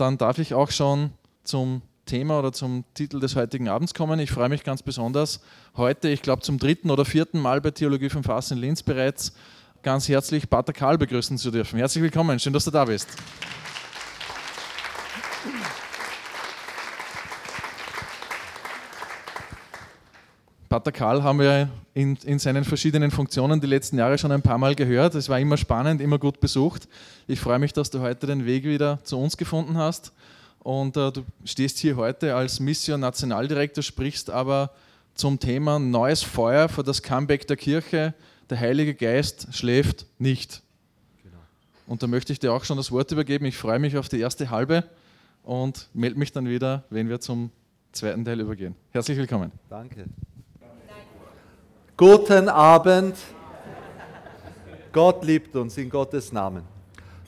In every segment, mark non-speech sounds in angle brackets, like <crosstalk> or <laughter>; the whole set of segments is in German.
dann darf ich auch schon zum Thema oder zum Titel des heutigen Abends kommen. Ich freue mich ganz besonders, heute, ich glaube zum dritten oder vierten Mal bei Theologie vom Fass in Linz bereits, ganz herzlich Pater Karl begrüßen zu dürfen. Herzlich willkommen, schön, dass du da bist. Pater Karl haben wir in, in, seinen verschiedenen Funktionen die letzten Jahre schon ein paar Mal gehört. Es war immer spannend, immer gut besucht. Ich freue mich, dass du heute den Weg wieder zu uns gefunden hast. Und äh, du stehst hier heute als Mission Nationaldirektor, sprichst aber zum Thema neues Feuer für das Comeback der Kirche. Der Heilige Geist schläft nicht. Genau. Und da möchte ich dir auch schon das Wort übergeben. Ich freue mich auf die erste halbe und melde mich dann wieder, wenn wir zum zweiten Teil übergehen. Herzlich willkommen. Danke. Guten Abend. Gott liebt uns in Gottes Namen.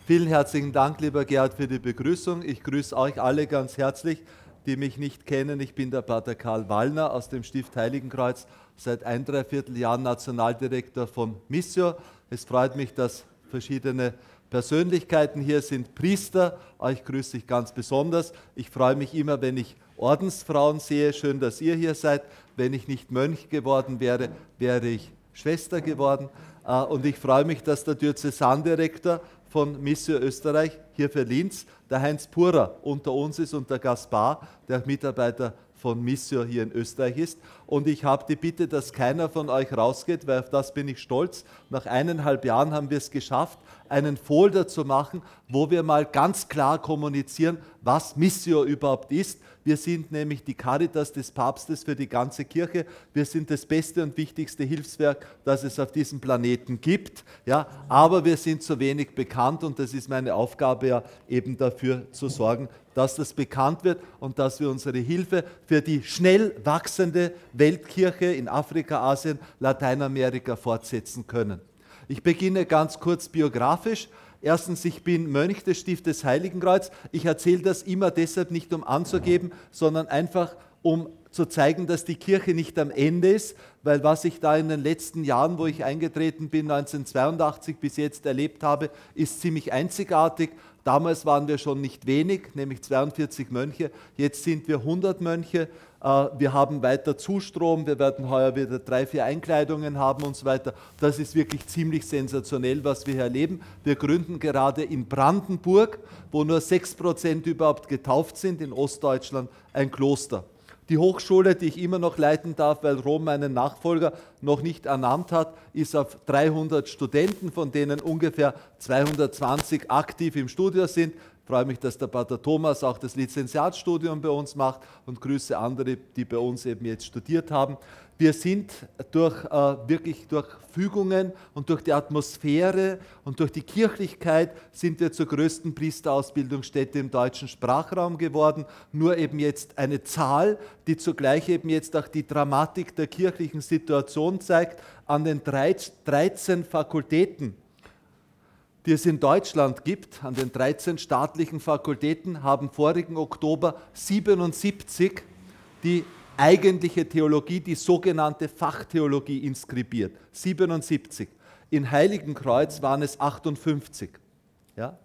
Vielen herzlichen Dank, lieber Gerhard, für die Begrüßung. Ich grüße euch alle ganz herzlich, die mich nicht kennen. Ich bin der Pater Karl Wallner aus dem Stift Heiligenkreuz, seit ein, dreiviertel Jahren Nationaldirektor von Missio. Es freut mich, dass verschiedene Persönlichkeiten hier sind. Priester, euch grüße ich ganz besonders. Ich freue mich immer, wenn ich Ordensfrauen sehe. Schön, dass ihr hier seid. Wenn ich nicht Mönch geworden wäre, wäre ich Schwester geworden. Äh, und ich freue mich, dass der Diözesandirektor von Missio Österreich hier für Linz, der Heinz Purer, unter uns ist und der Gaspar, der Mitarbeiter von Missio hier in Österreich ist. Und ich habe die Bitte, dass keiner von euch rausgeht, weil auf das bin ich stolz. Nach eineinhalb Jahren haben wir es geschafft, einen Folder zu machen, wo wir mal ganz klar kommunizieren, was Missio überhaupt ist wir sind nämlich die Caritas des Papstes für die ganze Kirche. Wir sind das beste und wichtigste Hilfswerk, das es auf diesem Planeten gibt. Ja, aber wir sind zu wenig bekannt und das ist meine Aufgabe ja eben dafür zu sorgen, dass das bekannt wird und dass wir unsere Hilfe für die schnell wachsende Weltkirche in Afrika, Asien, Lateinamerika fortsetzen können. Ich beginne ganz kurz biografisch. Erstens, ich bin Mönch des Stiftes Heiligenkreuz. Ich erzähle das immer deshalb nicht, um anzugeben, sondern einfach, um zu zeigen, dass die Kirche nicht am Ende ist, weil was ich da in den letzten Jahren, wo ich eingetreten bin, 1982 bis jetzt erlebt habe, ist ziemlich einzigartig. Damals waren wir schon nicht wenig, nämlich 42 Mönche. Jetzt sind wir 100 Mönche. Äh, wir haben weiter Zustrom, wir werden heuer wieder drei, vier Einkleidungen haben und so weiter. Das ist wirklich ziemlich sensationell, was wir hier erleben. Wir gründen gerade in Brandenburg, wo nur 6% überhaupt getauft sind, in Ostdeutschland, ein Kloster. Die Hochschule, die ich immer noch leiten darf, weil Rom meinen Nachfolger noch nicht ernannt hat, ist auf 300 Studenten, von denen ungefähr 220 aktiv im Studio sind. Freue mich, dass der Pater Thomas auch das Lizenziatstudium bei uns macht und grüße andere, die bei uns eben jetzt studiert haben. Wir sind durch, äh, wirklich durch Fügungen und durch die Atmosphäre und durch die Kirchlichkeit sind wir zur größten Priesterausbildungsstätte im deutschen Sprachraum geworden. Nur eben jetzt eine Zahl, die zugleich eben jetzt auch die Dramatik der kirchlichen Situation zeigt. An den 13 Fakultäten die es in Deutschland gibt, an den 13 staatlichen Fakultäten, haben vorigen Oktober 77 die eigentliche Theologie, die sogenannte Fachtheologie inskribiert. 77. In Heiligenkreuz waren es 58. Ja?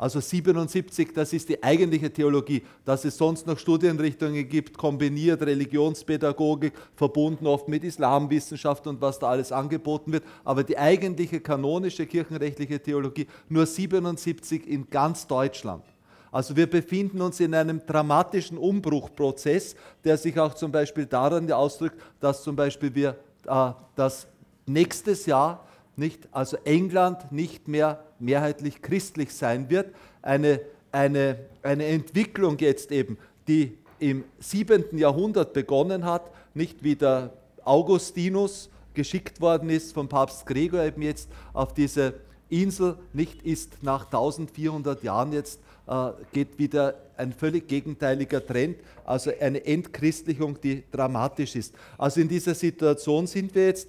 Also 77, das ist die eigentliche Theologie, dass es sonst noch Studienrichtungen gibt, kombiniert Religionspädagogik, verbunden oft mit Islamwissenschaft und was da alles angeboten wird. Aber die eigentliche kanonische kirchenrechtliche Theologie nur 77 in ganz Deutschland. Also wir befinden uns in einem dramatischen Umbruchprozess, der sich auch zum Beispiel daran ausdrückt, dass zum Beispiel wir äh, das nächstes Jahr nicht, also England nicht mehr mehrheitlich christlich sein wird. Eine, eine, eine Entwicklung jetzt eben, die im 7. Jahrhundert begonnen hat, nicht wie der Augustinus geschickt worden ist vom Papst Gregor eben jetzt auf diese Insel, nicht ist nach 1400 Jahren jetzt äh, geht wieder ein völlig gegenteiliger Trend, also eine Entchristlichung, die dramatisch ist. Also in dieser Situation sind wir jetzt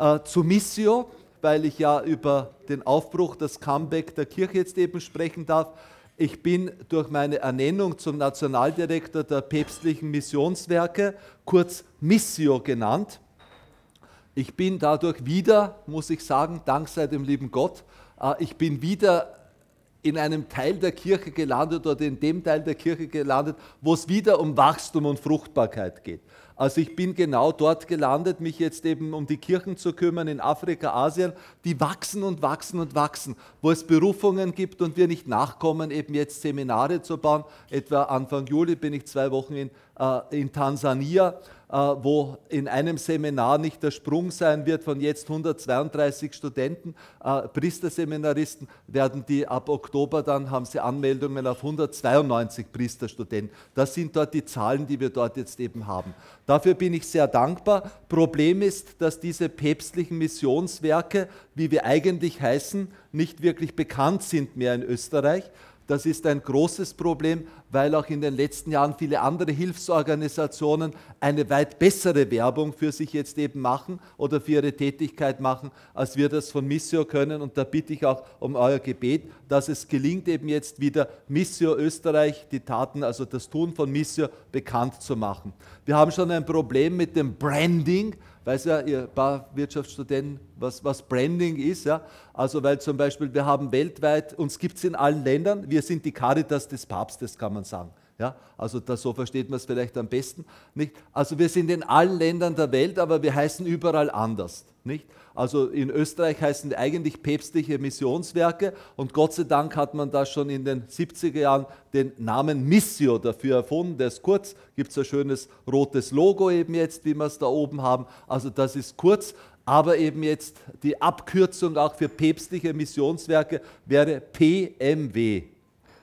äh, zu Missio, weil ich ja über den Aufbruch, das Comeback der Kirche jetzt eben sprechen darf. Ich bin durch meine Ernennung zum Nationaldirektor der päpstlichen Missionswerke, kurz Missio genannt. Ich bin dadurch wieder, muss ich sagen, dank sei dem lieben Gott, äh, ich bin wieder in einem Teil der Kirche gelandet oder in dem Teil der Kirche gelandet, wo es wieder um Wachstum und Fruchtbarkeit geht. Also ich bin genau dort gelandet, mich jetzt eben um die Kirchen zu kümmern in Afrika, Asien, die wachsen und wachsen und wachsen, wo es Berufungen gibt und wir nicht nachkommen, eben jetzt Seminare zu bauen. Etwa Anfang Juli bin ich zwei Wochen in, in Tansania äh, wo in einem Seminar nicht der Sprung sein wird von jetzt 132 Studenten, äh, Priesterseminaristen, werden die ab Oktober dann haben sie Anmeldungen auf 192 Priesterstudenten. Das sind dort die Zahlen, die wir dort jetzt eben haben. Dafür bin ich sehr dankbar. Problem ist, dass diese päpstlichen Missionswerke, wie wir eigentlich heißen, nicht wirklich bekannt sind mehr in Österreich. Das ist ein großes Problem, weil auch in den letzten Jahren viele andere Hilfsorganisationen eine weit bessere Werbung für sich jetzt eben machen oder für ihre Tätigkeit machen, als wir das von Missio können. Und da bitte ich auch um euer Gebet, dass es gelingt, eben jetzt wieder Missio Österreich, die Taten, also das Tun von Missio bekannt zu machen. Wir haben schon ein Problem mit dem Branding weiß ja, ihr paar Wirtschaftsstudenten, was, was Branding ist. Ja? Also, weil zum Beispiel wir haben weltweit, uns gibt es in allen Ländern, wir sind die Caritas des Papstes, kann man sagen. Ja, also das, so versteht man es vielleicht am besten. Nicht? Also wir sind in allen Ländern der Welt, aber wir heißen überall anders. Nicht? Also in Österreich heißen eigentlich päpstliche Missionswerke und Gott sei Dank hat man da schon in den 70er Jahren den Namen Missio dafür erfunden. Der ist kurz, gibt es ein schönes rotes Logo eben jetzt, wie wir es da oben haben. Also das ist kurz, aber eben jetzt die Abkürzung auch für päpstliche Missionswerke wäre PMW.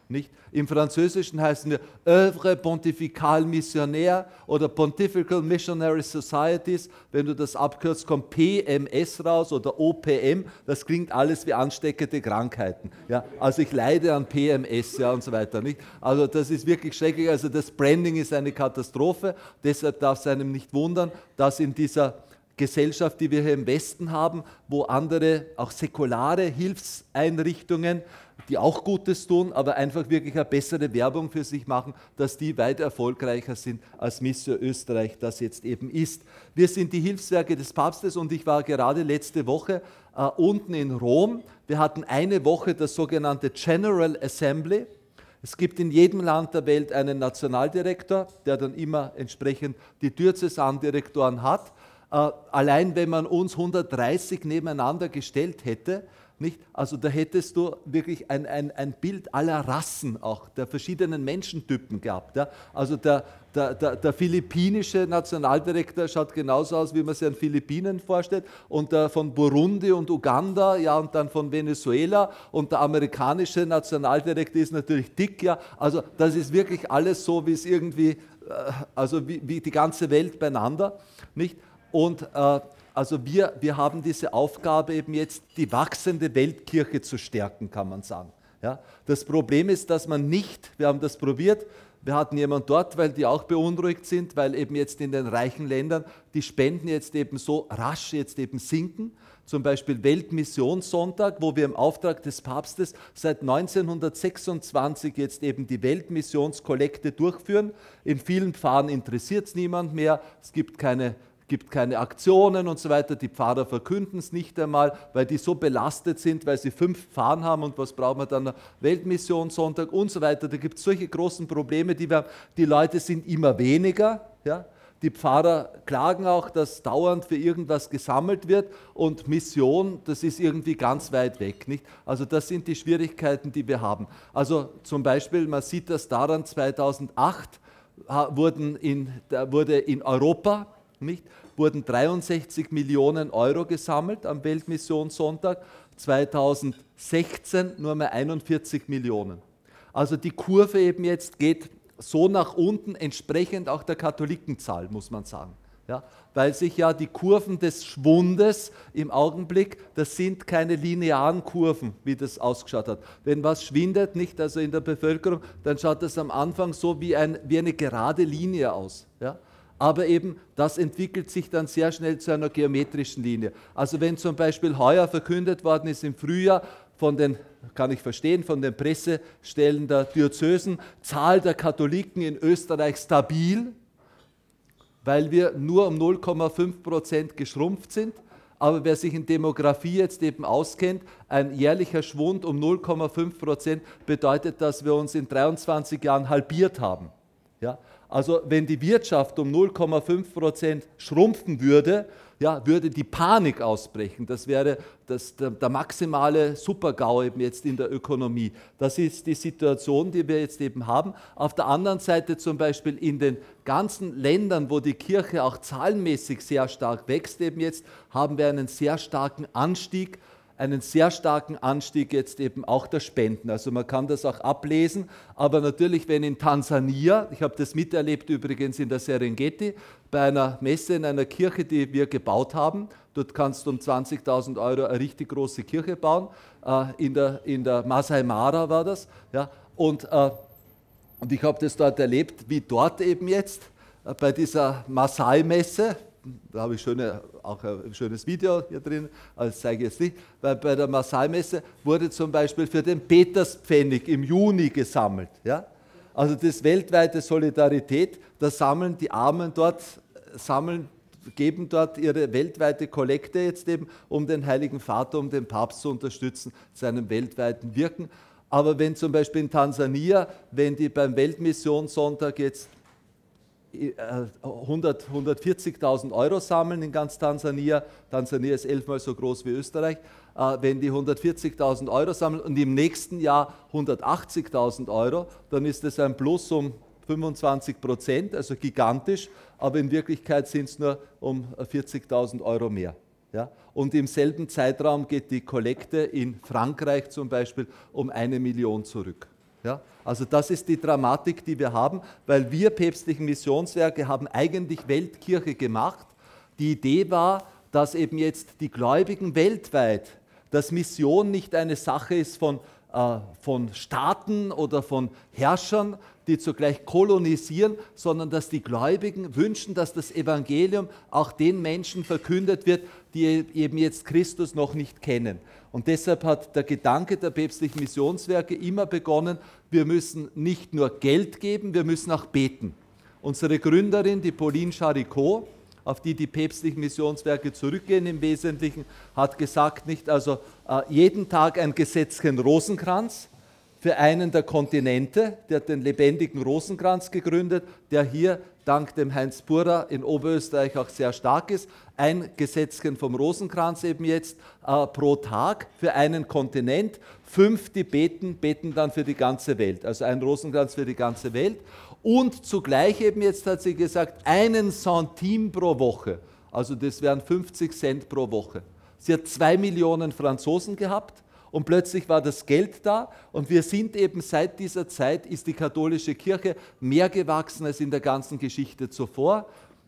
Nicht? Im Französischen heißen wir Œuvre Pontificale Missionnaire oder Pontifical Missionary Societies. Wenn du das abkürzt, kommt PMS raus oder OPM. Das klingt alles wie ansteckende Krankheiten. Ja? Also ich leide an PMS ja, und so weiter. Nicht? Also das ist wirklich schrecklich. Also das Branding ist eine Katastrophe. Deshalb darf es einem nicht wundern, dass in dieser Gesellschaft, die wir hier im Westen haben, wo andere, auch säkulare Hilfseinrichtungen die auch Gutes tun, aber einfach wirklich eine bessere Werbung für sich machen, dass die weit erfolgreicher sind, als Missio Österreich das jetzt eben ist. Wir sind die Hilfswerke des Papstes und ich war gerade letzte Woche äh, unten in Rom. Wir hatten eine Woche das sogenannte General Assembly. Es gibt in jedem Land der Welt einen Nationaldirektor, der dann immer entsprechend die Diözesandirektoren hat. Äh, allein wenn man uns 130 nebeneinander gestellt hätte, nicht? Also da hättest du wirklich ein, ein, ein Bild aller Rassen auch, der verschiedenen Menschentypen gehabt. Ja? Also der, der, der, der, philippinische Nationaldirektor schaut genauso aus, wie man sich an Philippinen vorstellt. Und der von Burundi und Uganda, ja, und dann von Venezuela. Und der amerikanische Nationaldirektor ist natürlich dick, ja. Also das ist wirklich alles so, wie es irgendwie, äh, also wie, wie die ganze Welt beieinander. Nicht? Und äh, also wir, wir haben diese Aufgabe eben jetzt, die wachsende Weltkirche zu stärken, kann man sagen. Ja, das Problem ist, dass man nicht, wir haben das probiert, wir hatten jemanden dort, weil die auch beunruhigt sind, weil eben jetzt in den reichen Ländern die Spenden jetzt eben so rasch jetzt eben sinken. Zum Beispiel Weltmissionssonntag, wo wir im Auftrag des Papstes seit 1926 jetzt eben die Weltmissionskollekte durchführen. In vielen Pfarren interessiert es niemand mehr. Es gibt keine gibt keine Aktionen und so weiter. Die Pfarrer verkünden es nicht einmal, weil die so belastet sind, weil sie fünf Pfarren haben und was brauchen wir dann? Weltmission Sonntag und so weiter. Da gibt es solche großen Probleme, die wir haben. Die Leute sind immer weniger. Ja? Die Pfarrer klagen auch, dass dauernd für irgendwas gesammelt wird und Mission, das ist irgendwie ganz weit weg. Nicht? Also das sind die Schwierigkeiten, die wir haben. Also zum Beispiel, man sieht das daran, 2008 wurden in, wurde in Europa nicht? Wurden 63 Millionen Euro gesammelt am Weltmissionssonntag, 2016 nur mehr 41 Millionen. Also die Kurve eben jetzt geht so nach unten, entsprechend auch der Katholikenzahl, muss man sagen. Ja, weil sich ja die Kurven des Schwundes im Augenblick, das sind keine linearen Kurven, wie das ausgeschaut hat. Wenn was schwindet, nicht also in der Bevölkerung, dann schaut das am Anfang so wie, ein, wie eine gerade Linie aus. Ja? Aber eben das entwickelt sich dann sehr schnell zu einer geometrischen Linie. Also wenn zum Beispiel heuer verkündet worden ist im Frühjahr von den, kann ich verstehen, von den Pressestellen der Diözesen, Zahl der Katholiken in Österreich stabil, weil wir nur um 0,5 Prozent geschrumpft sind, Aber wer sich in Demografie jetzt eben auskennt, ein jährlicher Schwund um 0,5 Prozent bedeutet, dass wir uns in 23 Jahren halbiert haben. Ja? Also wenn die Wirtschaft um 0,5 Prozent schrumpfen würde, ja, würde die Panik ausbrechen. Das wäre das, der, der, maximale Supergau eben jetzt in der Ökonomie. Das ist die Situation, die wir jetzt eben haben. Auf der anderen Seite zum Beispiel in den ganzen Ländern, wo die Kirche auch zahlenmäßig sehr stark wächst, eben jetzt haben wir einen sehr starken Anstieg einen sehr starken Anstieg jetzt eben auch der Spenden. Also man kann das auch ablesen. Aber natürlich, wenn in Tansania, ich habe das miterlebt übrigens in der Serengeti, bei einer Messe in einer Kirche, die wir gebaut haben, dort kannst du um 20.000 Euro eine richtig große Kirche bauen. Äh, in, der, in der Masai Mara war das. Ja, und, äh, und ich habe das dort erlebt, wie dort eben jetzt äh, bei dieser Masai-Messe, da habe ich schöne, auch ein schönes Video hier drin, das zeige ich jetzt nicht, weil bei der Masalmesse wurde zum Beispiel für den Peterspfennig im Juni gesammelt. Ja? Also das weltweite Solidarität, da sammeln die Armen dort, sammeln, geben dort ihre weltweite Kollekte jetzt eben, um den Heiligen Vater, um den Papst zu unterstützen, seinem weltweiten Wirken. Aber wenn zum Beispiel in Tansania, wenn die beim Weltmissionssonntag jetzt 100, äh, 140.000 Euro sammeln in ganz Tansania. Tansania ist elfmal so groß wie Österreich. Äh, wenn die 140.000 Euro sammeln und im nächsten Jahr 180.000 Euro, dann ist das ein Plus um 25 Prozent, also gigantisch, aber in Wirklichkeit sind es nur um 40.000 Euro mehr. Ja? Und im selben Zeitraum geht die Kollekte in Frankreich zum Beispiel um eine Million zurück. Ja? Also das ist die Dramatik, die wir haben, weil wir päpstlichen Missionswerke haben eigentlich Weltkirche gemacht. Die Idee war, dass eben jetzt die Gläubigen weltweit, dass Mission nicht eine Sache ist von, äh, von Staaten oder von Herrschern, die zugleich kolonisieren, sondern dass die Gläubigen wünschen, dass das Evangelium auch den Menschen verkündet wird, die eben jetzt Christus noch nicht kennen. Und deshalb hat der Gedanke der päpstlichen Missionswerke immer begonnen, wir müssen nicht nur Geld geben, wir müssen auch beten. Unsere Gründerin, die Pauline Charicot, auf die die päpstlichen Missionswerke zurückgehen im Wesentlichen, hat gesagt, nicht also äh, jeden Tag ein Gesetzchen Rosenkranz, für einen der Kontinente, der hat den lebendigen Rosenkranz gegründet, der hier dank dem Heinz Purer in Oberösterreich auch sehr stark ist. Ein Gesetzchen vom Rosenkranz eben jetzt äh, pro Tag für einen Kontinent. Fünf, die beten, beten dann für die ganze Welt. Also ein Rosenkranz für die ganze Welt. Und zugleich eben jetzt hat sie gesagt, einen Centime pro Woche. Also das wären 50 Cent pro Woche. Sie hat zwei Millionen Franzosen gehabt und plötzlich war das Geld da und wir sind eben seit dieser Zeit, ist die katholische Kirche mehr gewachsen als in der ganzen Geschichte zuvor.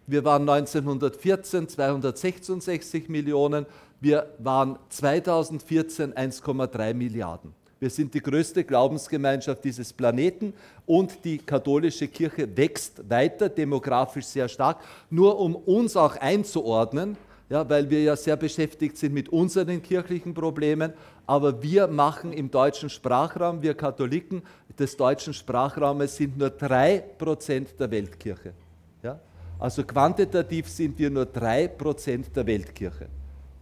Wir waren 1914 266 Millionen, wir waren 2014 1,3 Milliarden. Wir sind die größte Glaubensgemeinschaft dieses Planeten und die katholische Kirche wächst weiter, demografisch sehr stark. Nur um uns auch einzuordnen, ja, weil wir ja sehr beschäftigt sind mit unseren kirchlichen Problemen. Aber wir machen im deutschen Sprachraum, wir Katholiken des deutschen Sprachraumes sind nur 3% der Weltkirche. Ja? Also quantitativ sind wir nur 3% der Weltkirche.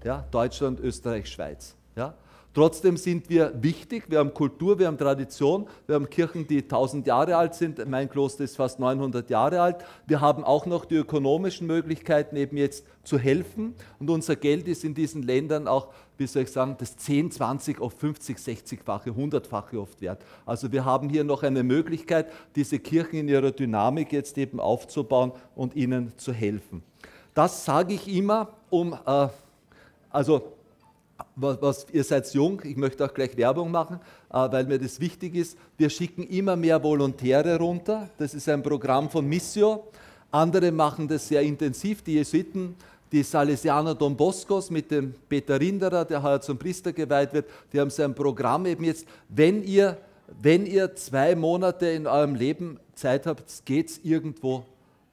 Ja? Deutschland, Österreich, Schweiz. Ja? Trotzdem sind wir wichtig, wir haben Kultur, wir haben Tradition, wir haben Kirchen, die 1000 Jahre alt sind, mein Kloster ist fast 900 Jahre alt. Wir haben auch noch die ökonomischen Möglichkeiten, eben jetzt zu helfen und unser Geld ist in diesen Ländern auch, wie soll ich sagen, das 10, 20, oft 50, 60-fache, 100-fache oft wert. Also wir haben hier noch eine Möglichkeit, diese Kirchen in ihrer Dynamik jetzt eben aufzubauen und ihnen zu helfen. Das sage ich immer, um, äh, also was, was, ihr seid jung, ich möchte auch gleich Werbung machen, äh, weil mir das wichtig ist. Wir schicken immer mehr Volontäre runter. Das ist ein Programm von Missio. Andere machen das sehr intensiv. Die Jesuiten, die Salesianer Don Boscos mit dem Peter Rinderer, der heuer zum Priester geweiht wird, die haben so ein Programm eben jetzt. Wenn ihr, wenn ihr zwei Monate in eurem Leben Zeit habt, geht es irgendwo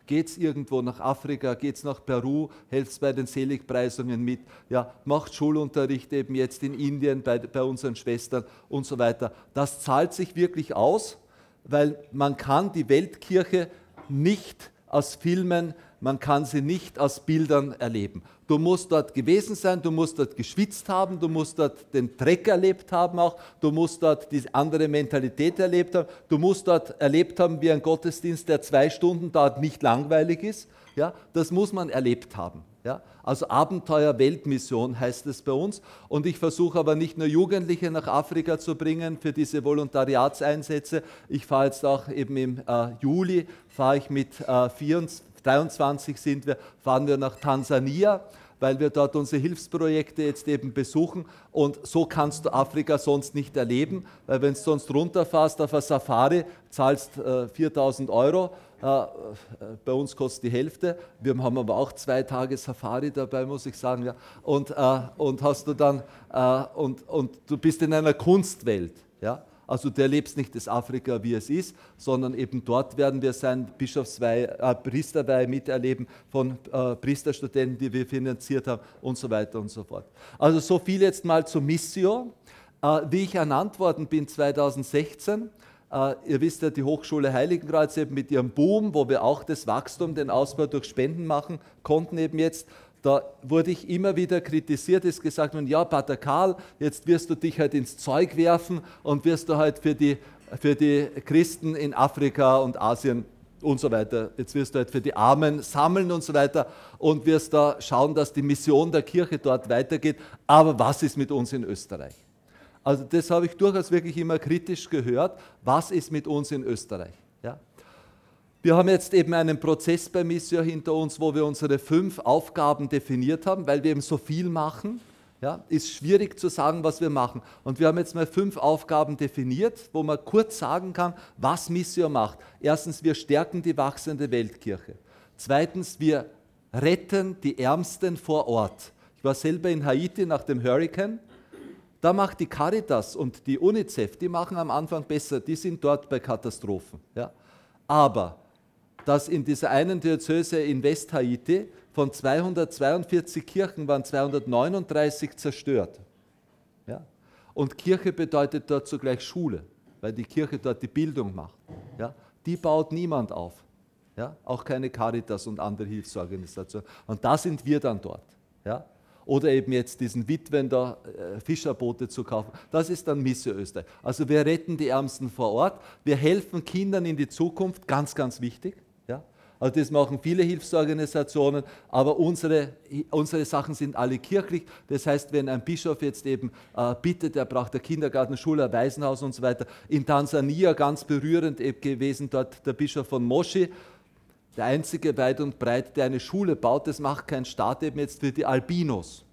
Geht es irgendwo nach Afrika, geht es nach Peru, helft bei den Seligpreisungen mit, ja, macht Schulunterricht eben jetzt in Indien bei, bei unseren Schwestern und so weiter. Das zahlt sich wirklich aus, weil man kann die Weltkirche nicht aus Filmen man kann sie nicht aus Bildern erleben. Du musst dort gewesen sein, du musst dort geschwitzt haben, du musst dort den Dreck erlebt haben auch, du musst dort die andere Mentalität erlebt haben, du musst dort erlebt haben, wie ein Gottesdienst, der zwei Stunden dauert, nicht langweilig ist. Ja, das muss man erlebt haben. Ja? Also Abenteuer Weltmission heißt es bei uns. Und ich versuche aber nicht nur Jugendliche nach Afrika zu bringen für diese Volontariatseinsätze. Ich fahre jetzt auch eben im äh, Juli, fahre ich mit äh, 24, 23 sind wir, fahren wir nach Tansania weil wir dort unsere Hilfsprojekte jetzt eben besuchen. Und so kannst du Afrika sonst nicht erleben, weil wenn du sonst runterfährst auf eine Safari, zahlst äh, 4000 Euro äh, bei uns kostet die Hälfte. Wir haben aber auch zwei Tage Safari dabei, muss ich sagen. Ja. Und, äh, und hast du dann, äh, und, und du bist in einer Kunstwelt. Ja. Also du erlebst nicht das Afrika, wie es ist, sondern eben dort werden wir sein Bischofsweih, äh, Priesterweih miterleben von äh, Priesterstudenten, die wir finanziert haben und so weiter und so fort. Also so viel jetzt mal zur Mission. Äh, wie ich ernannt worden bin 2016, Uh, ihr wisst ja, die Hochschule Heiligenkreuz eben mit ihrem Boom, wo wir auch das Wachstum, den Ausbau durch Spenden machen konnten eben jetzt, da wurde ich immer wieder kritisiert, ist gesagt worden, ja, Pater Karl, jetzt wirst du dich halt ins Zeug werfen und wirst du halt für die, für die Christen in Afrika und Asien und so weiter. Jetzt wirst du halt für die Armen sammeln und so weiter und wirst da schauen, dass die Mission der Kirche dort weitergeht. Aber was ist mit uns in Österreich? Also das habe ich durchaus wirklich immer kritisch gehört. Was ist mit uns in Österreich? Wir haben jetzt eben einen Prozess bei Missio hinter uns, wo wir unsere fünf Aufgaben definiert haben, weil wir eben so viel machen. Ja, ist schwierig zu sagen, was wir machen. Und wir haben jetzt mal fünf Aufgaben definiert, wo man kurz sagen kann, was Missio macht. Erstens, wir stärken die wachsende Weltkirche. Zweitens, wir retten die Ärmsten vor Ort. Ich war selber in Haiti nach dem Hurricane da macht die Caritas und die UNICEF, die machen am Anfang besser, die sind dort bei Katastrophen. Ja. Aber dass in dieser einen Diözese in West-Haiti von 242 Kirchen waren 239 zerstört. Ja. Und Kirche bedeutet dort zugleich Schule, weil die Kirche dort die Bildung macht. Ja. Die baut niemand auf. Ja. Auch keine Caritas und andere Hilfsorganisationen. Und da sind wir dann dort. Ja oder eben jetzt diesen Witwen da äh, Fischerboote zu kaufen. Das ist dann Misse Österreich. Also wir retten die Ärmsten vor Ort, wir helfen Kindern in die Zukunft, ganz, ganz wichtig. Also das machen viele Hilfsorganisationen, aber unsere, unsere Sachen sind alle kirchlich. Das heißt, wenn ein Bischof jetzt eben äh, bittet, er braucht eine Kindergarten, Schule, ein Waisenhaus und so weiter. In Tansania ganz berührend gewesen dort der Bischof von Moshi, der einzige weit und breit, der eine Schule baut, das macht kein Staat eben jetzt für die Albinos.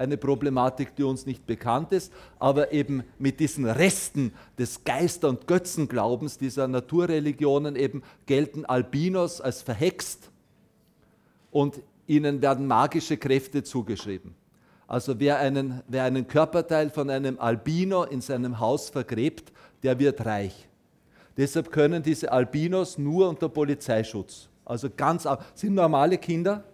Eine Problematik, die uns nicht bekannt ist, aber eben mit diesen Resten des Geister- und Götzenglaubens dieser Naturreligionen eben gelten Albinos als verhext und ihnen werden magische Kräfte zugeschrieben. Also wer einen, wer einen Körperteil von einem Albino in seinem Haus vergräbt, der wird reich. Deshalb können diese Albinos nur unter Polizeischutz. Also ganz, sind normale Kinder,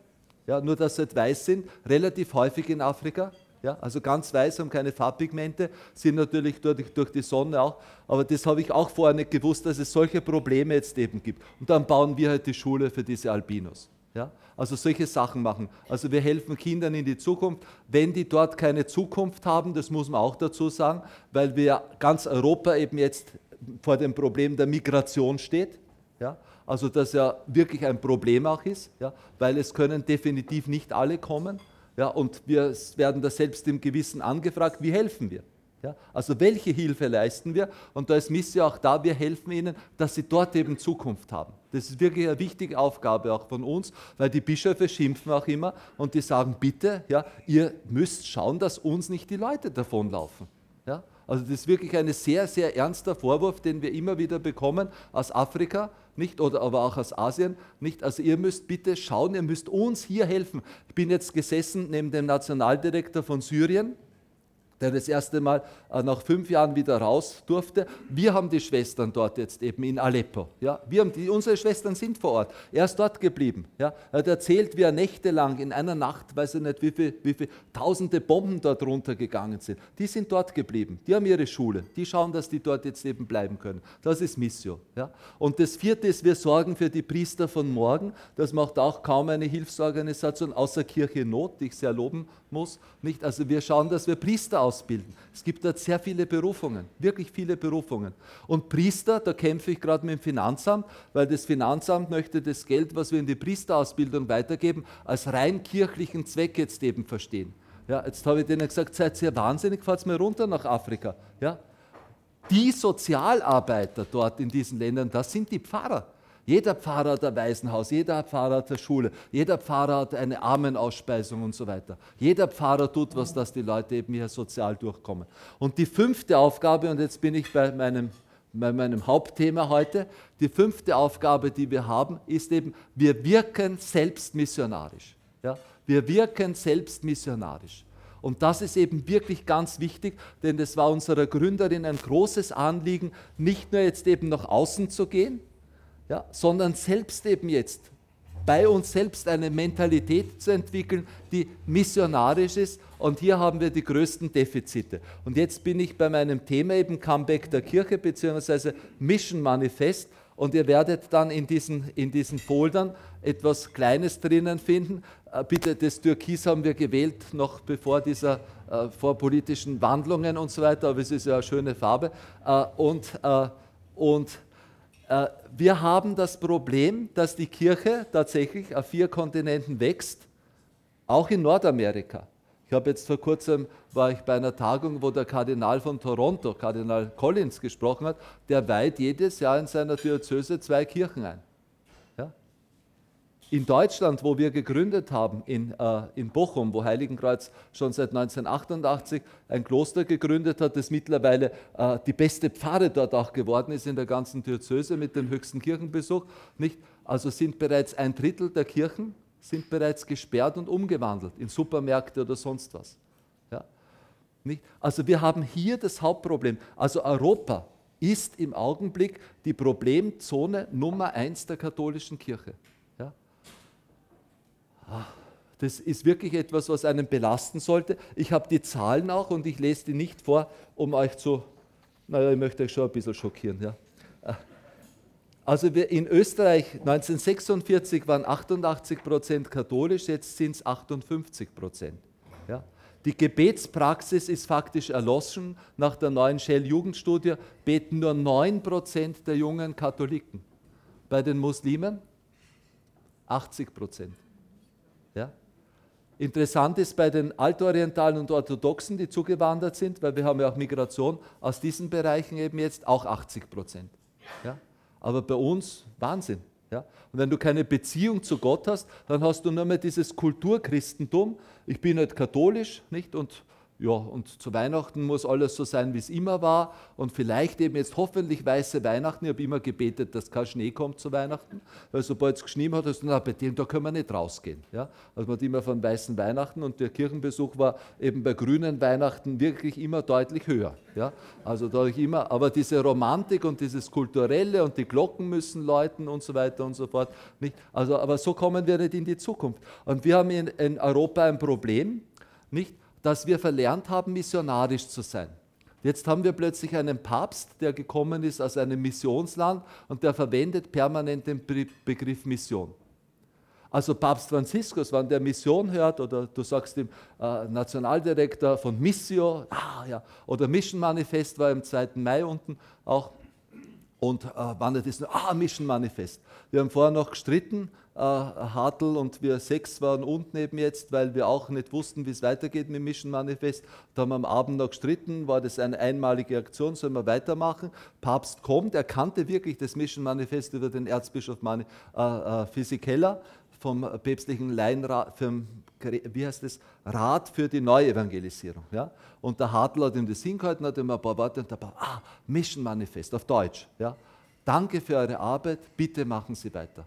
ja, nur dass sie nicht weiß sind, relativ häufig in Afrika. Ja, also ganz weiß, haben keine Farbpigmente, sind natürlich durch, durch die Sonne auch. Aber das habe ich auch vorher nicht gewusst, dass es solche Probleme jetzt eben gibt. Und dann bauen wir halt die Schule für diese Albinos. Ja? Also solche Sachen machen. Also wir helfen Kindern in die Zukunft. Wenn die dort keine Zukunft haben, das muss man auch dazu sagen, weil wir ganz Europa eben jetzt vor dem Problem der Migration steht. Ja? Also dass ja wirklich ein Problem auch ist, ja? weil es können definitiv nicht alle kommen. Ja? Und wir werden da selbst im Gewissen angefragt, wie helfen wir? Ja? Also welche Hilfe leisten wir? Und da ist Missio auch da, wir helfen ihnen, dass sie dort eben Zukunft haben. Das ist wirklich eine wichtige Aufgabe auch von uns, weil die Bischöfe schimpfen auch immer und die sagen, bitte, ja, ihr müsst schauen, dass uns nicht die Leute davonlaufen. Ja? Also das ist wirklich ein sehr, sehr ernster Vorwurf, den wir immer wieder bekommen aus Afrika, nicht oder aber auch aus Asien, nicht. Also ihr müsst bitte schauen, ihr müsst uns hier helfen. Ich bin jetzt gesessen neben dem Nationaldirektor von Syrien der das erste Mal äh, nach fünf Jahren wieder raus durfte. Wir haben die Schwestern dort jetzt eben in Aleppo. Ja? Wir haben die, unsere Schwestern sind vor Ort. Er ist dort geblieben. Ja? Er hat erzählt, wie er nächtelang in einer Nacht, weiß ich nicht, wie viele wie viel tausende Bomben dort runtergegangen sind. Die sind dort geblieben. Die haben ihre Schule. Die schauen, dass die dort jetzt eben bleiben können. Das ist Missio. Ja? Und das vierte ist, wir sorgen für die Priester von morgen. Das macht auch kaum eine Hilfsorganisation außer Kirche Not, die ich sehr loben muss. Nicht? Also wir schauen, dass wir Priester ausbilden. Es gibt dort sehr viele Berufungen, wirklich viele Berufungen. Und Priester, da kämpfe ich gerade mit dem Finanzamt, weil das Finanzamt möchte das Geld, was wir in die Priesterausbildung weitergeben, als rein kirchlichen Zweck jetzt eben verstehen. Ja, jetzt habe ich denen gesagt, seid ihr wahnsinnig, fahrt mal runter nach Afrika. Ja? Die Sozialarbeiter dort in diesen Ländern, das sind die Pfarrer. Jeder Pfarrer hat ein Waisenhaus, jeder Pfarrer hat eine Schule, jeder Pfarrer hat eine Armenausspeisung und so weiter. Jeder Pfarrer tut was, dass die Leute eben hier sozial durchkommen. Und die fünfte Aufgabe, und jetzt bin ich bei meinem, bei meinem Hauptthema heute, die fünfte Aufgabe, die wir haben, ist eben, wir wirken selbst missionarisch. Ja? Wir wirken selbst missionarisch. Und das ist eben wirklich ganz wichtig, denn es war unserer Gründerin ein großes Anliegen, nicht nur jetzt eben nach außen zu gehen, ja, sondern selbst eben jetzt bei uns selbst eine Mentalität zu entwickeln, die missionarisch ist. Und hier haben wir die größten Defizite. Und jetzt bin ich bei meinem Thema eben Comeback der Kirche bzw. Mission Manifest. Und ihr werdet dann in diesen, in diesen Foldern etwas Kleines drinnen finden. Äh, bitte, das Türkis haben wir gewählt, noch bevor dieser, äh, vor politischen Wandlungen und so weiter, aber es ist ja eine schöne Farbe. Äh, und, äh, und äh, wir haben das Problem, dass die Kirche tatsächlich auf vier Kontinenten wächst, auch in Nordamerika. Ich habe jetzt vor kurzem, war ich bei einer Tagung, wo der Kardinal von Toronto, Kardinal Collins, gesprochen hat, der weiht jedes Jahr in seiner Diözese zwei Kirchen ein in Deutschland, wo wir gegründet haben, in, äh, in Bochum, wo Heiligenkreuz schon seit 1988 ein Kloster gegründet hat, das mittlerweile äh, die beste Pfarre dort auch geworden ist in der ganzen Diözese mit dem höchsten Kirchenbesuch. Nicht? Also sind bereits ein Drittel der Kirchen sind bereits gesperrt und umgewandelt in Supermärkte oder sonst was. Ja? Nicht? Also wir haben hier das Hauptproblem. Also Europa ist im Augenblick die Problemzone Nummer eins der katholischen Kirche. Das ist wirklich etwas, was einen belasten sollte. Ich habe die Zahlen auch und ich lese die nicht vor, um euch zu, naja, ich möchte euch schon ein bisschen schockieren. Ja. Also in Österreich 1946 waren 88 Prozent katholisch, jetzt sind es 58 Prozent. Ja. Die Gebetspraxis ist faktisch erloschen. Nach der neuen Shell-Jugendstudie beten nur 9 Prozent der jungen Katholiken. Bei den Muslimen 80 Prozent. Ja? Interessant ist bei den Altorientalen und Orthodoxen, die zugewandert sind, weil wir haben ja auch Migration aus diesen Bereichen eben jetzt auch 80 Prozent. Ja? Aber bei uns Wahnsinn. Ja? Und wenn du keine Beziehung zu Gott hast, dann hast du nur mehr dieses Kulturchristentum. Ich bin nicht katholisch, nicht? Und ja, und zu Weihnachten muss alles so sein, wie es immer war. Und vielleicht eben jetzt hoffentlich weiße Weihnachten. Ich habe immer gebetet, dass kein Schnee kommt zu Weihnachten. Weil sobald es geschnien hat, hast du gesagt, bei dem, da können wir nicht rausgehen. Ja? Also man hat immer von weißen Weihnachten und der Kirchenbesuch war eben bei grünen Weihnachten wirklich immer deutlich höher. Ja? Also da ich immer, aber diese Romantik und dieses Kulturelle und die Glocken müssen läuten und so weiter und so fort. Nicht? Also, aber so kommen wir nicht in die Zukunft. Und wir haben in, in Europa ein Problem, nicht? Dass wir verlernt haben, missionarisch zu sein. Jetzt haben wir plötzlich einen Papst, der gekommen ist aus einem Missionsland und der verwendet permanent den Begriff Mission. Also Papst Franziskus, wenn der Mission hört oder du sagst dem äh, Nationaldirektor von Missio, ah, ja, oder Mission Manifest war im 2. Mai unten auch und äh, wandert es, ah, Mission Manifest. Wir haben vorher noch gestritten, äh, Hartl und wir sechs waren unten eben jetzt, weil wir auch nicht wussten, wie es weitergeht mit Mission Manifest. Da haben wir am Abend noch gestritten, war das eine einmalige Aktion, sollen wir weitermachen? Papst kommt, er kannte wirklich das Mission Manifest über den Erzbischof Mani, äh, äh, Physikeller vom päpstlichen Laienrat, vom, wie heißt das, Rat für die Neuevangelisierung. Ja? Und der Hartl hat ihm das hingehalten, hat ihm ein paar Worte und der Papst, ah, Mission Manifest auf Deutsch. Ja? Danke für eure Arbeit, bitte machen Sie weiter.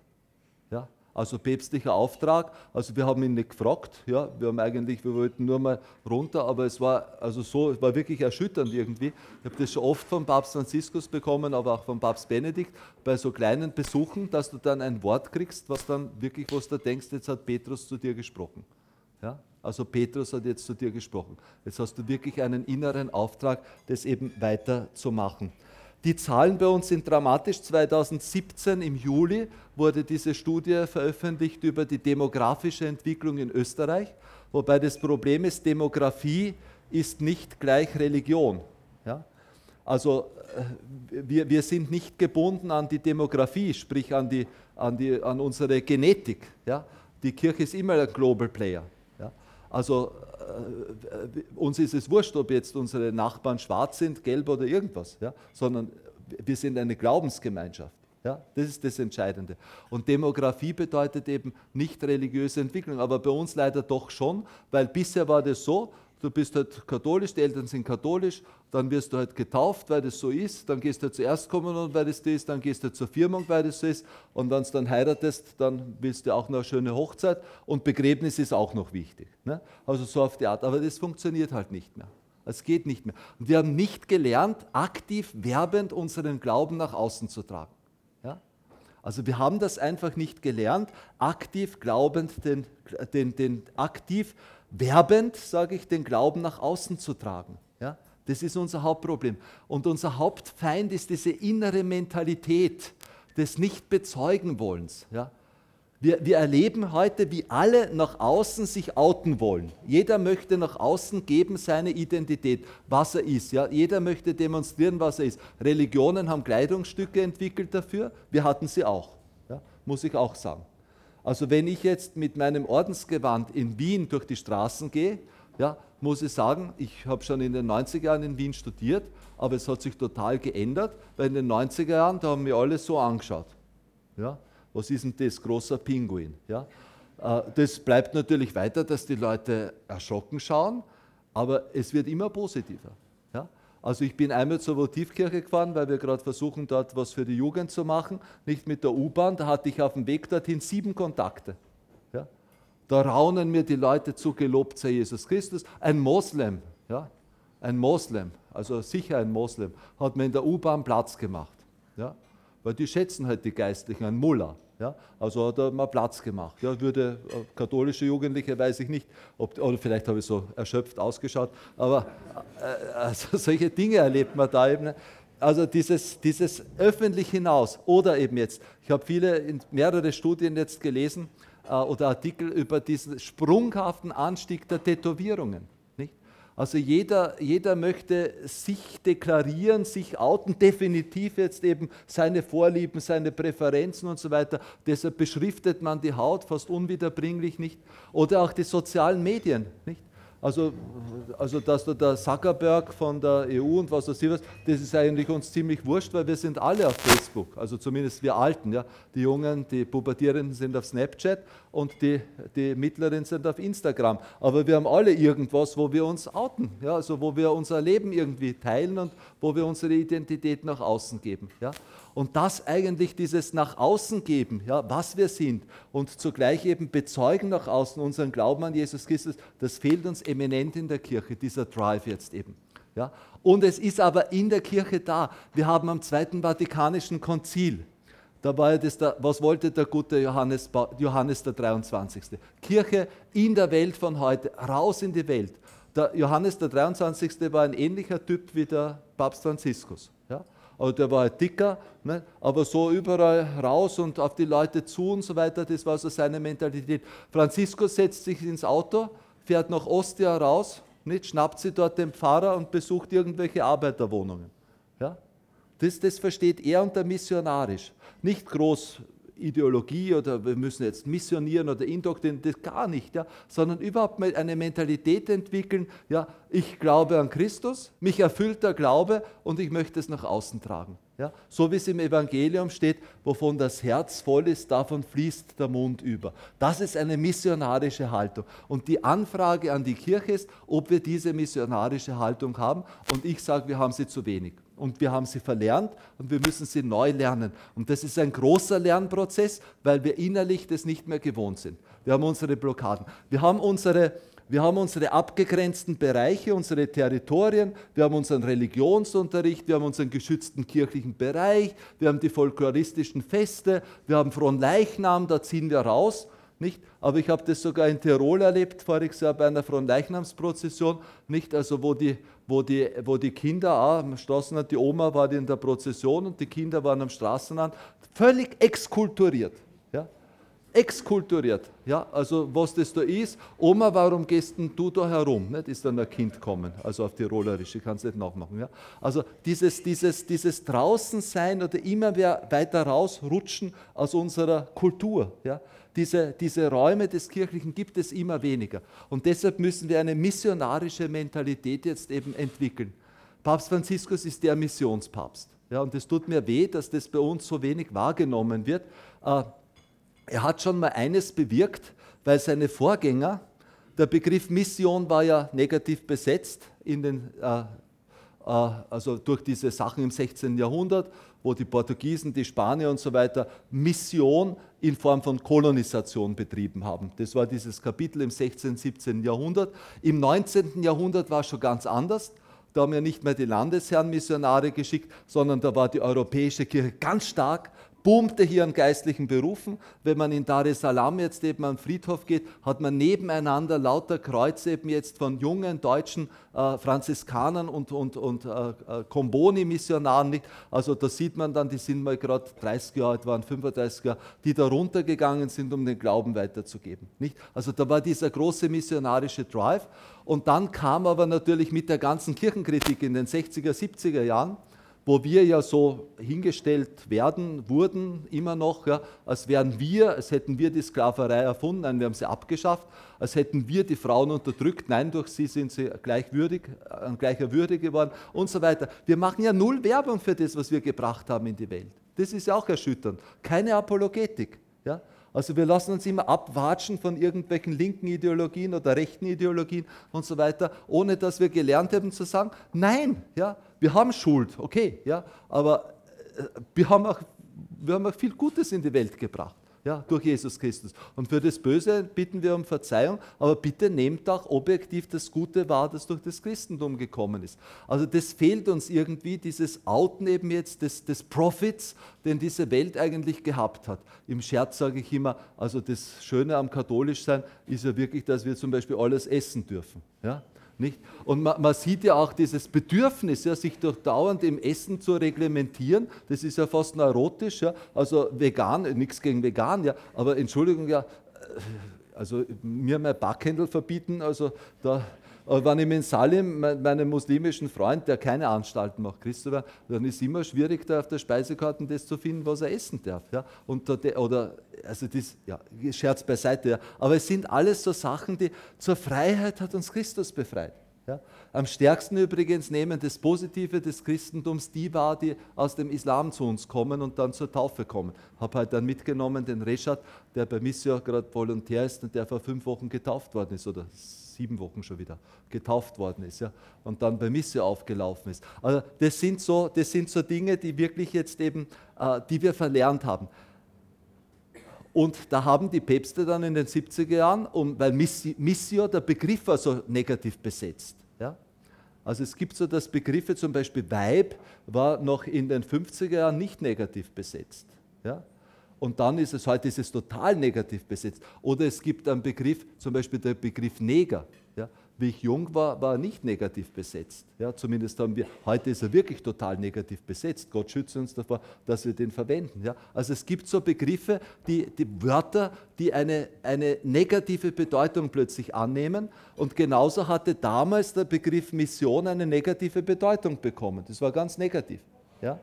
Also päpstlicher Auftrag. Also wir haben ihn nicht gefragt, ja, wir haben eigentlich, wir wollten nur mal runter, aber es war also so, es war wirklich erschütternd irgendwie. Ich habe das schon oft vom Papst Franziskus bekommen, aber auch vom Papst Benedikt bei so kleinen Besuchen, dass du dann ein Wort kriegst, was dann wirklich, was du denkst, jetzt hat Petrus zu dir gesprochen. Ja? Also Petrus hat jetzt zu dir gesprochen. Jetzt hast du wirklich einen inneren Auftrag, das eben weiterzumachen. Die Zahlen bei uns sind dramatisch. 2017 im Juli wurde diese Studie veröffentlicht über die demografische Entwicklung in Österreich, wobei das Problem ist, Demografie ist nicht gleich Religion. Ja? Also äh, wir, wir sind nicht gebunden an die Demografie, sprich an, die, an, die, an unsere Genetik. Ja? Die Kirche ist immer ein Global Player. Ja? Also uns ist es wurscht, ob jetzt unsere Nachbarn schwarz sind, gelb oder irgendwas, ja? sondern wir sind eine Glaubensgemeinschaft. Ja, das ist das Entscheidende. Und Demografie bedeutet eben nicht religiöse Entwicklung, aber bei uns leider doch schon, weil bisher war das so, du bist halt katholisch, die Eltern sind katholisch, dann wirst du halt getauft, weil das so ist, dann gehst du zur Erstkommunion, weil das so ist, dann gehst du zur Firmung, weil das so ist und wenn du dann heiratest, dann willst du auch noch eine schöne Hochzeit und Begräbnis ist auch noch wichtig. Ne? Also so auf die Art, aber das funktioniert halt nicht mehr. Es geht nicht mehr. Und wir haben nicht gelernt, aktiv, werbend unseren Glauben nach außen zu tragen. Ja? Also wir haben das einfach nicht gelernt, aktiv glaubend, den, den, den aktiv werbend, sage ich, den Glauben nach außen zu tragen. Ja? Das ist unser Hauptproblem. Und unser Hauptfeind ist diese innere Mentalität des Nicht-Bezeugen-Wollens. Ja? Wir, wir, erleben heute, wie alle nach außen sich outen wollen. Jeder möchte nach außen geben seine Identität, was er ist. Ja? Jeder möchte demonstrieren, was er ist. Religionen haben Kleidungsstücke entwickelt dafür. Wir hatten sie auch, ja? muss ich auch sagen. Also wenn ich jetzt mit meinem Ordensgewand in Wien durch die Straßen gehe, ja, muss ich sagen, ich habe schon in den 90er Jahren in Wien studiert, aber es hat sich total geändert, weil in den 90er Jahren, da haben wir alle so angeschaut. Ja, was ist denn das, großer Pinguin? Ja, äh, das bleibt natürlich weiter, dass die Leute erschrocken schauen, aber es wird immer positiver. Also ich bin einmal zur Votivkirche gefahren, weil wir gerade versuchen, dort was für die Jugend zu machen, nicht mit der U-Bahn. Da hatte ich auf dem Weg dorthin sieben Kontakte. Ja? Da raunen mir die Leute zu, gelobt sei Jesus Christus. Ein Moslem, ja? ein Moslem, also sicher ein Moslem, hat mir in der U-Bahn Platz gemacht. Ja? Weil die schätzen halt die Geistlichen, ein Mullah. Ja, also hat er mal Platz gemacht. Ja, würde äh, katholische Jugendliche, weiß ich nicht, ob, oder vielleicht habe ich so erschöpft ausgeschaut, aber äh, also <laughs> solche Dinge erlebt man da eben. Also dieses, dieses öffentlich hinaus oder eben jetzt, ich habe viele, mehrere Studien jetzt gelesen äh, oder Artikel über diesen sprunghaften Anstieg der Tätowierungen. Also jeder, jeder möchte sich deklarieren, sich outen, definitiv jetzt eben seine Vorlieben, seine Präferenzen und so weiter. Deshalb beschriftet man die Haut fast unwiederbringlich nicht. Oder auch die sozialen Medien. Nicht? Also, also dass da der Zuckerberg von der EU und was weiß ich was, das ist eigentlich uns ziemlich wurscht, weil wir sind alle auf Facebook, also zumindest wir Alten. Ja. Die Jungen, die Pubertierenden sind auf Snapchat und die, die Mittleren sind auf Instagram. Aber wir haben alle irgendwas, wo wir uns outen, ja, also wo wir unser Leben irgendwie teilen und wo wir unsere Identität nach außen geben. Ja. Und das eigentlich dieses nach außen geben, ja, was wir sind und zugleich eben bezeugen nach außen unseren Glauben an Jesus Christus, das fehlt uns eminent in der Kirche, dieser Drive jetzt eben. Ja. Und es ist aber in der Kirche da. Wir haben am Zweiten Vatikanischen Konzil, da war das der, was wollte der gute Johannes, Johannes der 23. Kirche in der Welt von heute, raus in die Welt. Der Johannes der 23. war ein ähnlicher Typ wie der Papst Franziskus. Ja? Also der war halt dicker, ne? aber so überall raus und auf die Leute zu und so weiter, das war so seine Mentalität. Franziskus setzt sich ins Auto, fährt nach Ostia raus, nicht? schnappt sie dort den Pfarrer und besucht irgendwelche Arbeiterwohnungen. Ja? Das, das versteht er unter missionarisch. Nicht groß Ideologie oder wir müssen jetzt missionieren oder indoktrinieren, das gar nicht, ja, sondern überhaupt eine Mentalität entwickeln, ja, ich glaube an Christus, mich erfüllt der Glaube und ich möchte es nach außen tragen. Ja, so wie es im Evangelium steht, wovon das Herz voll ist, davon fließt der Mund über. Das ist eine missionarische Haltung. Und die Anfrage an die Kirche ist, ob wir diese missionarische Haltung haben. Und ich sage, wir haben sie zu wenig. Und wir haben sie verlernt und wir müssen sie neu lernen. Und das ist ein großer Lernprozess, weil wir innerlich das nicht mehr gewohnt sind. Wir haben unsere Blockaden. Wir haben unsere, wir haben unsere abgegrenzten Bereiche, unsere Territorien, wir haben unseren Religionsunterricht, wir haben unseren geschützten kirchlichen Bereich, wir haben die folkloristischen Feste, wir haben Fronleichnam, da ziehen wir raus. Nicht? Aber ich habe das sogar in Tirol erlebt, voriges Jahr bei einer Fronleichnamsprozession, nicht? Also wo die, wo die, wo die Kinder auch am Straßenrand, die Oma war in der Prozession und die Kinder waren am Straßenrand, völlig exkulturiert exkulturiert. Ja, also was das da ist, Oma, warum gehst du da herum? Nicht, ist dann ein Kind kommen, also auf Tirolerisch, ich kann es nicht nachmachen. Ja. Also dieses, dieses, dieses Draußensein oder immer weiter rausrutschen aus unserer Kultur. Ja. Diese, diese Räume des Kirchlichen gibt es immer weniger. Und deshalb müssen wir eine missionarische Mentalität jetzt eben entwickeln. Papst Franziskus ist der Missionspapst. Ja, und es tut mir weh, dass das bei uns so wenig wahrgenommen wird. Äh, er hat schon mal eines bewirkt, weil seine Vorgänger, der Begriff Mission war ja negativ besetzt in den, äh, äh, also durch diese Sachen im 16. Jahrhundert, wo die Portugiesen, die Spanier und so weiter Mission in Form von Kolonisation betrieben haben. Das war dieses Kapitel im 16. 17. Jahrhundert. Im 19. Jahrhundert war es schon ganz anders. Da haben ja nicht mehr die Landesherren Missionare geschickt, sondern da war die europäische Kirche ganz stark boomte hier an geistlichen Berufen. Wenn man in Dar es Salaam jetzt eben am Friedhof geht, hat man nebeneinander lauter Kreuze eben jetzt von jungen deutschen äh, Franziskanern und, und, und äh, äh Komboni-Missionaren. Also da sieht man dann, die sind mal gerade 30 Jahre alt waren, 35 Jahre, die da runtergegangen sind, um den Glauben weiterzugeben. Nicht? Also da war dieser große missionarische Drive. Und dann kam aber natürlich mit der ganzen Kirchenkritik in den 60er, 70er Jahren, wo wir ja so hingestellt werden, wurden immer noch, ja, als wären wir, als hätten wir die Sklaverei erfunden, nein, wir haben sie abgeschafft, als hätten wir die Frauen unterdrückt, nein, durch sie sind sie gleichwürdig, an gleicher Würde geworden und so weiter. Wir machen ja null Werbung für das, was wir gebracht haben in die Welt. Das ist ja auch erschütternd. Keine Apologetik. Ja? Also wir lassen uns immer abwatschen von irgendwelchen linken Ideologien oder rechten Ideologien und so weiter, ohne dass wir gelernt haben zu sagen, nein, ja, wir haben Schuld, okay, ja, aber äh, wir haben, auch, wir haben auch viel Gutes in die Welt gebracht ja, durch Jesus Christus. Und für das Böse bitten wir um Verzeihung, aber bitte nehmt auch objektiv das Gute wahr, das durch das Christentum gekommen ist. Also das fehlt uns irgendwie, dieses Outen eben jetzt des, des Profits, den diese Welt eigentlich gehabt hat. Im Scherz sage ich immer, also das Schöne am Katholischsein ist ja wirklich, dass wir zum Beispiel alles essen dürfen. Ja? Nicht? Und man, man, sieht ja auch dieses Bedürfnis, ja, sich durch dauernd im Essen zu reglementieren, das ist ja fast neurotisch, ja, also vegan, nichts gegen vegan, ja, aber Entschuldigung, ja, äh, also mir mein Backhändel verbieten, also da, aber wenn ich mit Salim, meinem muslimischen Freund, der keine Anstalten macht, Christopher, dann ist es immer schwierig, da auf der Speisekarte das zu finden, was er essen darf. Ja? Und da, oder, also das, ja, Scherz beiseite, ja. aber es sind alles so Sachen, die zur Freiheit hat uns Christus befreit. Ja? Am stärksten übrigens nehmen das Positive des Christentums die wahr, die aus dem Islam zu uns kommen und dann zur Taufe kommen. Ich habe halt dann mitgenommen den Reschat, der bei Missio gerade Volontär ist und der vor fünf Wochen getauft worden ist oder sieben Wochen schon wieder getauft worden ist ja, und dann bei Misse aufgelaufen ist. Also das sind so, das sind so Dinge, die wirklich jetzt eben, äh, die wir verlernt haben. Und da haben die Päpste dann in den 70er Jahren, um, weil Missio, der Begriff war so negativ besetzt. Ja? Also es gibt so das Begriffe, zum Beispiel Weib war noch in den 50er Jahren nicht negativ besetzt. Ja? Und dann ist es heute ist es total negativ besetzt. Oder es gibt einen Begriff, zum Beispiel der Begriff Neger. Ja, wie ich jung war, war er nicht negativ besetzt. Ja, zumindest haben wir, heute ist er wirklich total negativ besetzt. Gott schütze uns davor, dass wir den verwenden. Ja, also es gibt so Begriffe, die, die Wörter, die eine, eine negative Bedeutung plötzlich annehmen. Und genauso hatte damals der Begriff Mission eine negative Bedeutung bekommen. Das war ganz negativ. Ja?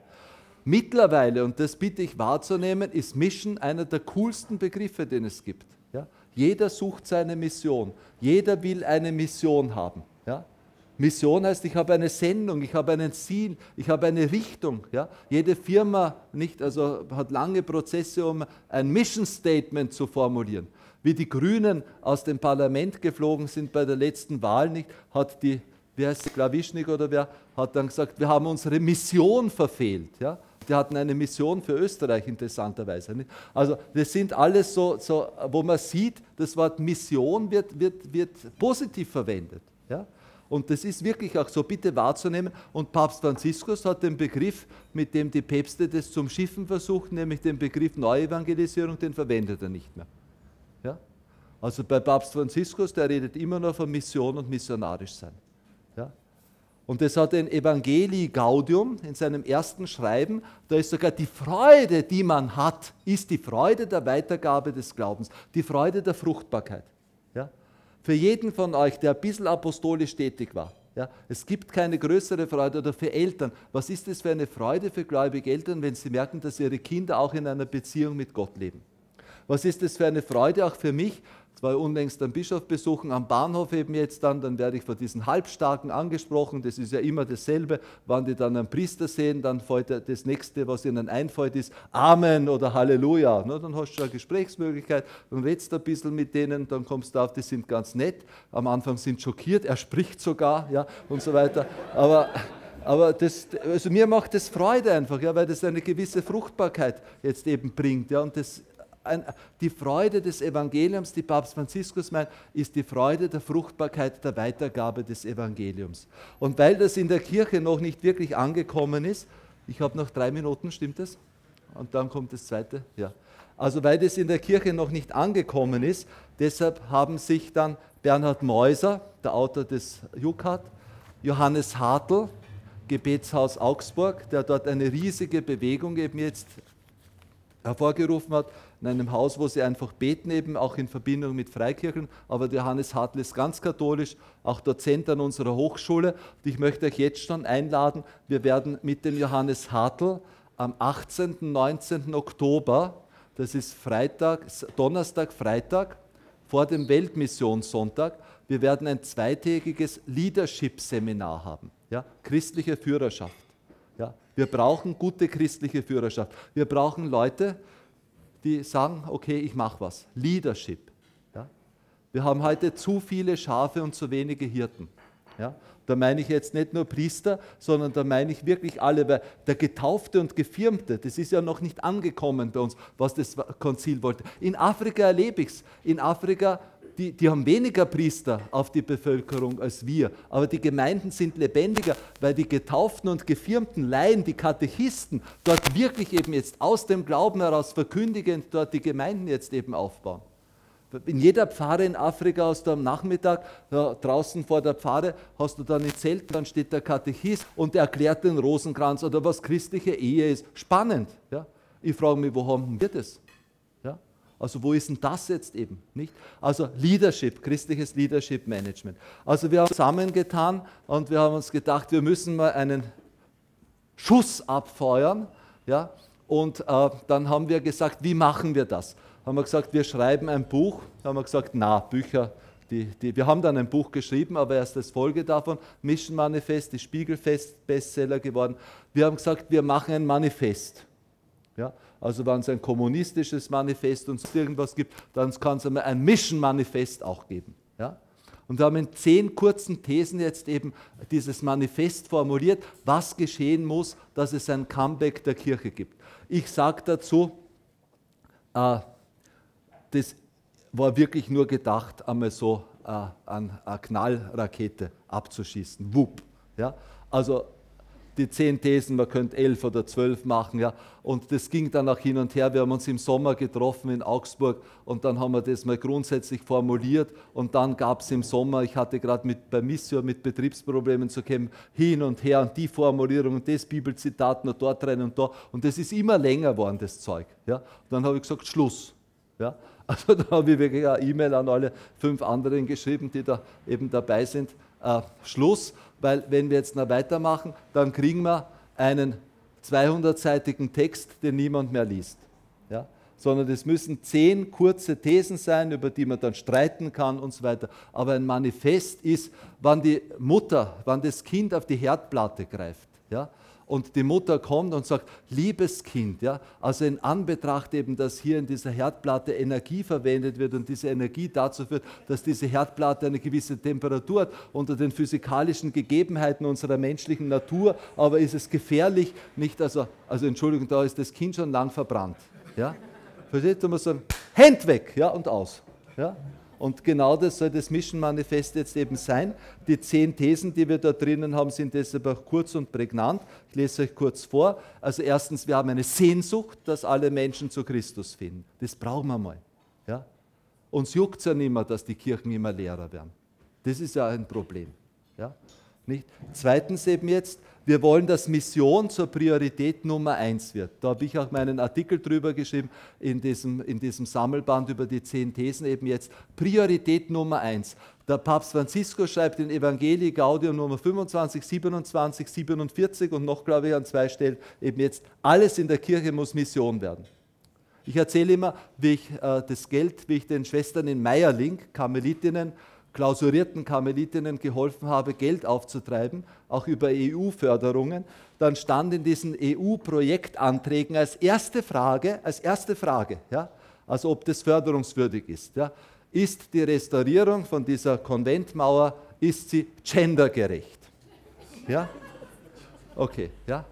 Mittlerweile, und das bitte ich wahrzunehmen, ist Mission einer der coolsten Begriffe, den es gibt. Ja? Jeder sucht seine Mission. Jeder will eine Mission haben. Ja? Mission heißt, ich habe eine Sendung, ich habe ein Ziel, ich habe eine Richtung. Ja? Jede Firma nicht, also hat lange Prozesse, um ein Mission Statement zu formulieren. Wie die Grünen aus dem Parlament geflogen sind bei der letzten Wahl, nicht, hat die wie heißt Klawischnik oder wer, hat dann gesagt, wir haben unsere Mission verfehlt. Ja? Die hatten eine Mission für Österreich, interessanterweise. Nicht? Also das sind alles so, so, wo man sieht, das Wort Mission wird, wird, wird positiv verwendet. Ja? Und das ist wirklich auch so bitte wahrzunehmen. Und Papst Franziskus hat den Begriff, mit dem die Päpste das zum Schiffen versuchen, nämlich den Begriff Neuevangelisierung, den verwendet er nicht mehr. Ja? Also bei Papst Franziskus, der redet immer noch von Mission und missionarisch sein. Und das hat in Evangelii Gaudium in seinem ersten Schreiben, da ist sogar die Freude, die man hat, ist die Freude der Weitergabe des Glaubens, die Freude der Fruchtbarkeit. Ja? Für jeden von euch, der ein bisschen apostolisch tätig war, ja, es gibt keine größere Freude oder für Eltern. Was ist es für eine Freude für gläubige Eltern, wenn sie merken, dass ihre Kinder auch in einer Beziehung mit Gott leben? Was ist es für eine Freude auch für mich, war ich unlängst einen Bischof besuchen, am Bahnhof eben jetzt dann, dann werde ich von diesen Halbstarken angesprochen, das ist ja immer dasselbe, wann die dann einen Priester sehen, dann fällt das nächste, was ihnen einfällt, ist Amen oder Halleluja. Na, dann hast du eine Gesprächsmöglichkeit, dann redest du ein bisschen mit denen, dann kommst du auf, die sind ganz nett, am Anfang sind schockiert, er spricht sogar ja, und so weiter, aber... Aber das, also mir macht das Freude einfach, ja, weil das eine gewisse Fruchtbarkeit jetzt eben bringt. Ja, und das die Freude des Evangeliums, die Papst Franziskus meint, ist die Freude der Fruchtbarkeit der Weitergabe des Evangeliums. Und weil das in der Kirche noch nicht wirklich angekommen ist, ich habe noch drei Minuten, stimmt das? Und dann kommt das zweite, ja. Also weil das in der Kirche noch nicht angekommen ist, deshalb haben sich dann Bernhard Meuser, der Autor des Jukat, Johannes Hartl, Gebetshaus Augsburg, der dort eine riesige Bewegung eben jetzt hervorgerufen hat, in einem Haus, wo sie einfach beten, eben auch in Verbindung mit Freikirchen. Aber der Johannes Hartl ist ganz katholisch, auch Dozent an unserer Hochschule. Und ich möchte euch jetzt schon einladen, wir werden mit dem Johannes Hartl am 18. 19. Oktober, das ist Freitag, Donnerstag, Freitag, vor dem Weltmissionssonntag, wir werden ein zweitägiges Leadership-Seminar haben, ja, christliche Führerschaft. Ja, wir brauchen gute christliche Führerschaft. Wir brauchen Leute, die sagen, okay, ich mache was. Leadership. Ja? Wir haben heute zu viele Schafe und zu wenige Hirten. Ja? Da meine ich jetzt nicht nur Priester, sondern da meine ich wirklich alle, weil der Getaufte und Gefirmte, das ist ja noch nicht angekommen bei uns, was das Konzil wollte. In Afrika erlebe ich es. In Afrika die, die haben weniger Priester auf die Bevölkerung als wir, aber die Gemeinden sind lebendiger, weil die getauften und gefirmten Laien, die Katechisten, dort wirklich eben jetzt aus dem Glauben heraus verkündigend dort die Gemeinden jetzt eben aufbauen. In jeder Pfarre in Afrika hast du am Nachmittag draußen vor der Pfarre, hast du dann ein Zelt, dann steht der Katechist und erklärt den Rosenkranz oder was christliche Ehe ist. Spannend. Ja? Ich frage mich, wo haben wir das? Also wo ist denn das jetzt eben? Nicht? Also Leadership, christliches Leadership Management. Also wir haben zusammengetan und wir haben uns gedacht, wir müssen mal einen Schuss abfeuern. Ja? Und äh, dann haben wir gesagt, wie machen wir das? Haben wir gesagt, wir schreiben ein Buch. Haben wir gesagt, na, Bücher, die, die, wir haben dann ein Buch geschrieben, aber erst als Folge davon, Mission Manifest, die Spiegelfest Bestseller geworden. Wir haben gesagt, wir machen ein Manifest. Ja? Also wenn es ein kommunistisches Manifest und irgendwas gibt, dann kann es ein Mission-Manifest auch geben. Ja? Und wir haben in zehn kurzen Thesen jetzt eben dieses Manifest formuliert, was geschehen muss, dass es ein Comeback der Kirche gibt. Ich sage dazu, äh, das war wirklich nur gedacht, einmal so äh, eine Knallrakete abzuschießen. Wupp. Ja? Also die zehn Thesen, man könnte elf oder zwölf machen. Ja. Und das ging dann auch hin und her. Wir haben uns im Sommer getroffen in Augsburg und dann haben wir das mal grundsätzlich formuliert. Und dann gab es im Sommer, ich hatte gerade mit, bei Mission mit Betriebsproblemen zu kämpfen, hin und her und die Formulierung und das Bibelzitat noch dort rein und da. Und das ist immer länger geworden, das Zeug. Ja. Und dann habe ich gesagt, Schluss. Ja. <laughs> Also da habe ich wirklich eine E-Mail an alle fünf anderen geschrieben, die da eben dabei sind. Äh, Schluss weil wenn wir jetzt noch weitermachen, dann kriegen wir einen 200-seitigen Text, den niemand mehr liest. Ja? Sondern es müssen zehn kurze Thesen sein, über die man dann streiten kann und so weiter. Aber ein Manifest ist, wann die Mutter, wann das Kind auf die Herdplatte greift ja? Und die Mutter kommt und sagt, liebes Kind, ja, also in Anbetracht eben, dass hier in dieser Herdplatte Energie verwendet wird und diese Energie dazu führt, dass diese Herdplatte eine gewisse Temperatur hat unter den physikalischen Gegebenheiten unserer menschlichen Natur, aber ist es gefährlich, nicht, also, also Entschuldigung, da ist das Kind schon lang verbrannt. Ja? Versteht? Du musst sagen, Hand weg, ja, und aus. Ja? Und genau das soll das Mission Manifest jetzt eben sein. Die zehn Thesen, die wir da drinnen haben, sind deshalb auch kurz und prägnant. Ich lese euch kurz vor. Also erstens, wir haben eine Sehnsucht, dass alle Menschen zu Christus finden. Das brauchen wir mal. Ja? Uns juckt es ja nicht mehr, dass die Kirchen immer leerer werden. Das ist ja ein Problem. Ja? Nicht? Zweitens eben jetzt, wir wollen, dass Mission zur Priorität Nummer eins wird. Da habe ich auch meinen Artikel drüber geschrieben in diesem, in diesem Sammelband über die zehn Thesen eben jetzt. Priorität Nummer eins. Der Papst Franziskus schreibt in Evangelii Gaudium Nummer 25, 27, 47 und noch, glaube ich, an zwei Stellen eben jetzt, alles in der Kirche muss Mission werden. Ich erzähle immer, wie ich äh, das Geld, wie ich den Schwestern in Meierling, Karmelitinnen, klausurierten Karmelitinnen geholfen habe, Geld aufzutreiben, auch über EU-Förderungen, dann stand in diesen EU-Projektanträgen als erste Frage, als erste Frage, ja, also ob das förderungswürdig ist, ja, ist die Restaurierung von dieser Konventmauer, ist sie gendergerecht? Ja? Okay, ja.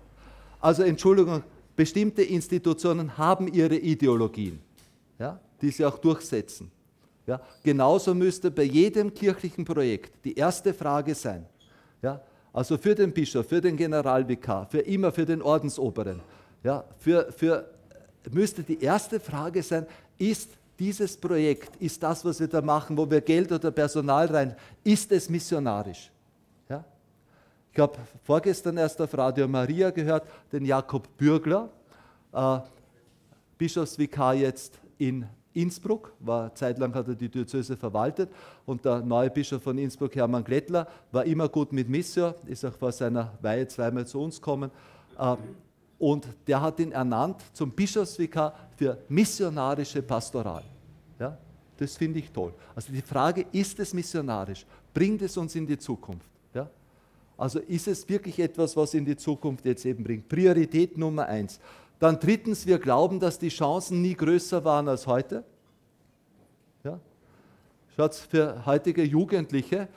Also Entschuldigung, bestimmte Institutionen haben ihre Ideologien, ja, die sie auch durchsetzen. Ja, genauso müsste bei jedem kirchlichen Projekt die erste Frage sein, ja, also für den Bischof, für den Generalvikar, für immer für den Ordensoberen, ja, für, für, müsste die erste Frage sein, ist dieses Projekt, ist das, was wir da machen, wo wir Geld oder Personal rein, ist es missionarisch? Ja? Ich habe vorgestern erst auf Radio Maria gehört, den Jakob Bürgler, äh, Bischofsvikar jetzt in Innsbruck, war zeitlang hat er die Diözese verwaltet und der neue Bischof von Innsbruck, Hermann Glättler, war immer gut mit Missio, ist auch vor seiner Weihe zweimal zu uns gekommen ähm, und der hat ihn ernannt zum Bischofsvikar für missionarische Pastoral. Ja, das finde ich toll. Also die Frage, ist es missionarisch? Bringt es uns in die Zukunft? Ja? Also ist es wirklich etwas, was in die Zukunft jetzt eben bringt? Priorität Nummer eins. Dann drittens, wir glauben, dass die Chancen nie größer waren als heute. Ja? Schaut für heutige Jugendliche,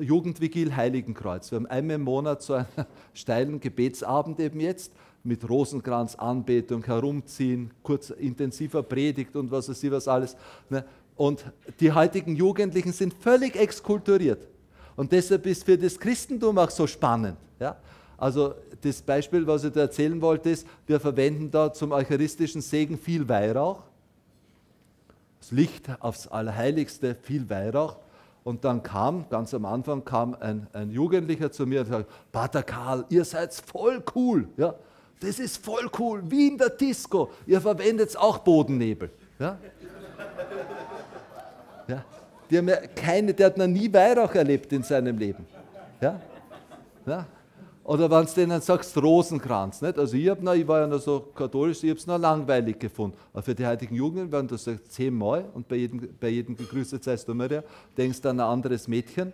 Jugendvigil Heiligenkreuz. Wir haben einmal im Monat so einen <laughs> steilen Gebetsabend eben jetzt mit Rosenkranzanbetung, herumziehen, kurz intensiver Predigt und was weiß ich was alles. Ne? Und die heutigen Jugendlichen sind völlig exkulturiert. Und deshalb ist für das Christentum auch so spannend. Ja? Also das Beispiel, was ich da erzählen wollte, ist, wir verwenden da zum eucharistischen Segen viel Weihrauch. Das Licht aufs Allerheiligste, viel Weihrauch. Und dann kam, ganz am Anfang, kam ein, ein Jugendlicher zu mir und sagte, Pater Karl, ihr seid voll cool. Ja? Das ist voll cool, wie in der Disco. Ihr verwendet auch Bodennebel. Ja? <laughs> Ja? Die haben ja keine, der hat noch nie Weihrauch erlebt in seinem Leben. Ja? Ja? Oder wenn du denen sagst, Rosenkranz. Nicht? Also ich, noch, ich war ja noch so katholisch, ich habe es noch langweilig gefunden. Aber für die heutigen Jugend werden das zehnmal und bei jedem, bei jedem gegrüßet seist du Maria, denkst du an ein anderes Mädchen,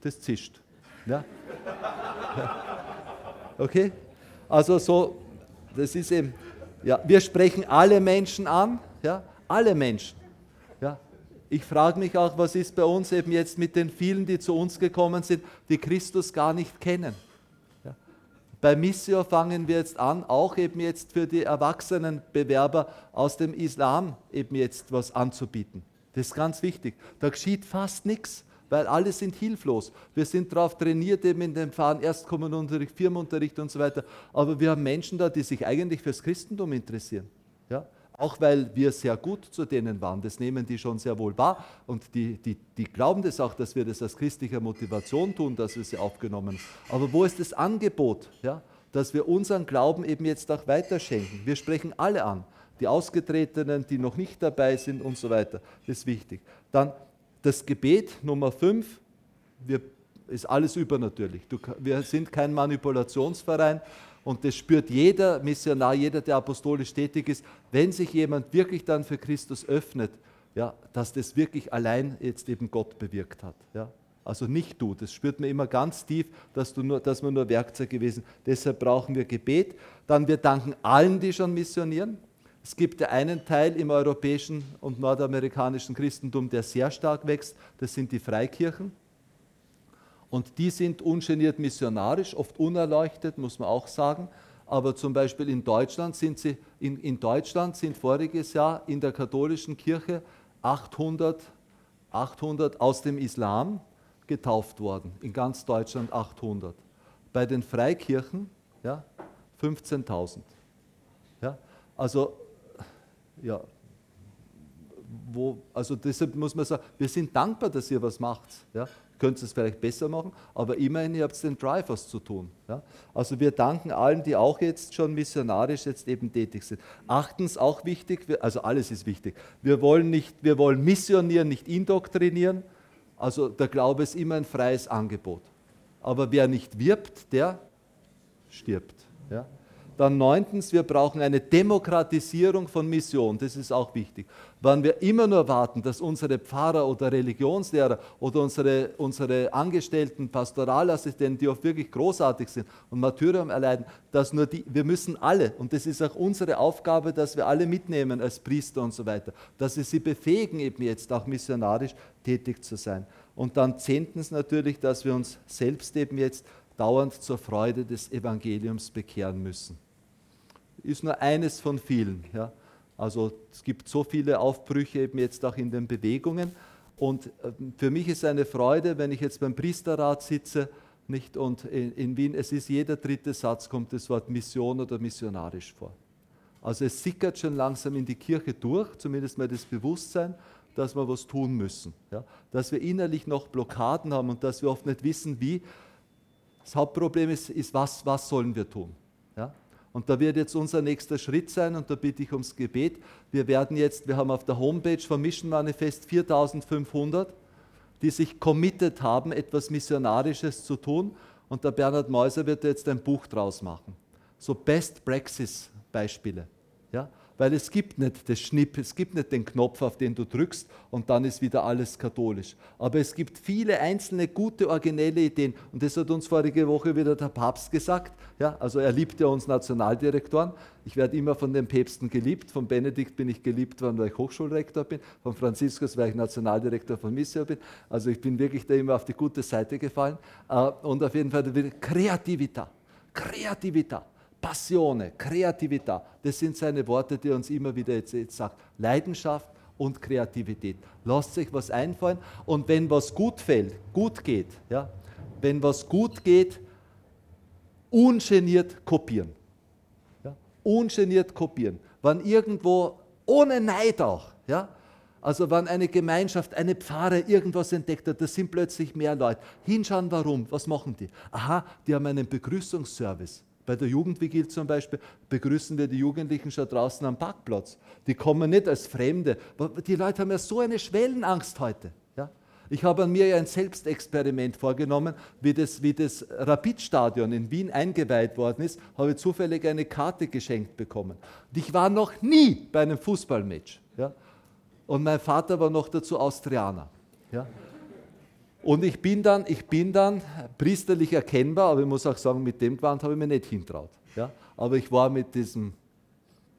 das zischt. Ja? <laughs> Okay? Also so, das ist eben, ja, wir sprechen alle Menschen an, ja, alle Menschen. Ich frage mich auch, was ist bei uns eben jetzt mit den vielen, die zu uns gekommen sind, die Christus gar nicht kennen. Bei Missio fangen wir jetzt an, auch eben jetzt für die erwachsenen Bewerber aus dem Islam eben jetzt was anzubieten. Das ist ganz wichtig. Da geschieht fast nichts, weil alle sind hilflos. Wir sind darauf trainiert, eben in dem Fahren Erstkommununterricht, Firmenunterricht und so weiter. Aber wir haben Menschen da, die sich eigentlich fürs Christentum interessieren. Auch weil wir sehr gut zu denen waren, das nehmen die schon sehr wohl wahr und die, die, die glauben das auch, dass wir das aus christlicher Motivation tun, dass wir sie aufgenommen haben. Aber wo ist das Angebot, ja, dass wir unseren Glauben eben jetzt auch weiterschenken? Wir sprechen alle an, die Ausgetretenen, die noch nicht dabei sind und so weiter. Das ist wichtig. Dann das Gebet Nummer 5, wir, ist alles übernatürlich. Du, wir sind kein Manipulationsverein und das spürt jeder Missionar, jeder, der apostolisch tätig ist, wenn sich jemand wirklich dann für Christus öffnet, ja, dass das wirklich allein jetzt eben Gott bewirkt hat. Ja. Also nicht du. Das spürt man immer ganz tief, dass, du nur, dass wir nur Werkzeug gewesen. Deshalb brauchen wir Gebet. Dann wir danken allen, die schon missionieren. Es gibt ja einen Teil im europäischen und nordamerikanischen Christentum, der sehr stark wächst. Das sind die Freikirchen. Und die sind ungeniert missionarisch, oft unerleuchtet, muss man auch sagen. Aber zum Beispiel in Deutschland sind sie, in, in Deutschland sind voriges Jahr in der katholischen Kirche 800, 800 aus dem Islam getauft worden. In ganz Deutschland 800. Bei den Freikirchen ja, 15.000. Ja, also ja, wo, also deshalb muss man sagen, wir sind dankbar, dass ihr was macht. Ja? Könnt es vielleicht besser machen, aber immerhin, ihr habt den Drive, was zu tun. Ja? Also wir danken allen, die auch jetzt schon missionarisch jetzt eben tätig sind. Achtens auch wichtig, also alles ist wichtig. Wir wollen, nicht, wir wollen missionieren, nicht indoktrinieren. Also der Glaube ist immer ein freies Angebot. Aber wer nicht wirbt, der stirbt. Ja? Dann neuntens, wir brauchen eine Demokratisierung von Mission. Das ist auch wichtig. Wenn wir immer nur warten, dass unsere Pfarrer oder Religionslehrer oder unsere, unsere Angestellten, Pastoralassistenten, die oft wirklich großartig sind und Martyrium erleiden, dass nur die, wir müssen alle, und das ist auch unsere Aufgabe, dass wir alle mitnehmen als Priester und so weiter, dass wir sie befähigen, eben jetzt auch missionarisch tätig zu sein. Und dann zehntens natürlich, dass wir uns selbst eben jetzt dauernd zur Freude des Evangeliums bekehren müssen ist nur eines von vielen. Ja. Also es gibt so viele Aufbrüche eben jetzt auch in den Bewegungen. Und äh, für mich ist eine Freude, wenn ich jetzt beim Priesterrat sitze, nicht und in, in Wien, es ist jeder dritte Satz kommt das Wort Mission oder missionarisch vor. Also es sickert schon langsam in die Kirche durch, zumindest mal das Bewusstsein, dass wir was tun müssen. Ja? Dass wir innerlich noch Blockaden haben und dass wir oft nicht wissen, wie. Das Hauptproblem ist, ist was, was sollen wir tun? Und da wird jetzt unser nächster Schritt sein, und da bitte ich ums Gebet. Wir werden jetzt, wir haben auf der Homepage vom Mission Manifest 4500, die sich committed haben, etwas Missionarisches zu tun. Und der Bernhard Meuser wird jetzt ein Buch draus machen. So Best Praxis Beispiele. Weil es gibt nicht das Schnipp, es gibt nicht den Knopf, auf den du drückst und dann ist wieder alles katholisch. Aber es gibt viele einzelne gute, originelle Ideen und das hat uns vorige Woche wieder der Papst gesagt. Ja, also er liebt ja uns Nationaldirektoren. Ich werde immer von den Päpsten geliebt. Von Benedikt bin ich geliebt worden, weil ich Hochschulrektor bin. Von Franziskus, weil ich Nationaldirektor von Missio bin. Also ich bin wirklich da immer auf die gute Seite gefallen. Äh, und auf jeden Fall Kreativität. Kreativität. Passione, Kreativität, das sind seine Worte, die er uns immer wieder jetzt, jetzt sagt. Leidenschaft und Kreativität. Lasst sich was einfallen und wenn was gut fällt, gut geht, ja, wenn was gut geht, ungeniert kopieren. Ja, ungeniert kopieren. Wenn irgendwo, ohne Neid auch, ja, also wenn eine Gemeinschaft, eine Pfarre irgendwas entdeckt hat, da sind plötzlich mehr Leute. Hinschauen, warum, was machen die? Aha, die haben einen Begrüßungsservice. Bei der Jugendvigil zum Beispiel begrüßen wir die Jugendlichen schon draußen am Parkplatz. Die kommen nicht als Fremde. Die Leute haben ja so eine Schwellenangst heute. Ja? Ich habe an mir ja ein Selbstexperiment vorgenommen, wie das, wie das Rapidstadion in Wien eingeweiht worden ist, habe ich zufällig eine Karte geschenkt bekommen. Und ich war noch nie bei einem Fußballmatch. Ja? Und mein Vater war noch dazu Austrianer. Ja? Und ich bin dann, ich bin dann priesterlich erkennbar, aber ich muss auch sagen, mit dem Gewand habe ich mir nicht hintraut. Ja? Aber ich war mit diesem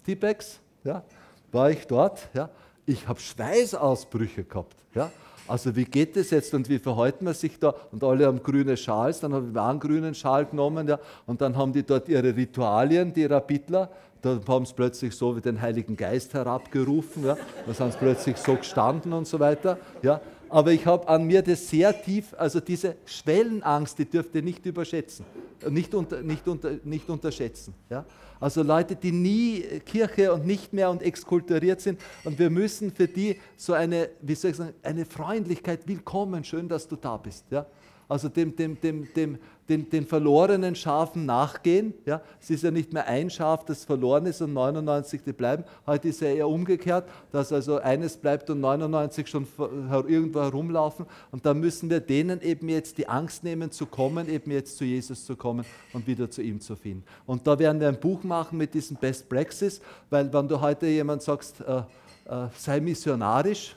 T-Pex, ja, war ich dort. Ja? Ich habe Schweißausbrüche gehabt. Ja? Also wie geht das jetzt und wie verhalten man sich da? Und alle haben grüne Schals, dann habe ich einen grünen Schal genommen ja? und dann haben die dort ihre Ritualien, die Rapidler. Da haben sie plötzlich so wie den Heiligen Geist herabgerufen. Ja? Da sind sie plötzlich so gestanden und so weiter. Ja? Aber ich habe an mir das sehr tief, also diese Schwellenangst, die dürft ihr nicht überschätzen, nicht, unter, nicht, unter, nicht unterschätzen. Ja? Also Leute, die nie Kirche und nicht mehr und exkulturiert sind und wir müssen für die so eine, wie soll ich sagen, eine Freundlichkeit, willkommen, schön, dass du da bist. Ja? Also dem, dem, dem, dem, den, den verlorenen Schafen nachgehen. Ja? Es ist ja nicht mehr ein Schaf, das verloren ist und 99, die bleiben. Heute ist ja eher umgekehrt, dass also eines bleibt und 99 schon irgendwo herumlaufen. Und da müssen wir denen eben jetzt die Angst nehmen, zu kommen, eben jetzt zu Jesus zu kommen und wieder zu ihm zu finden. Und da werden wir ein Buch machen mit diesem Best Praxis, weil wenn du heute jemand sagst, äh, äh, sei missionarisch,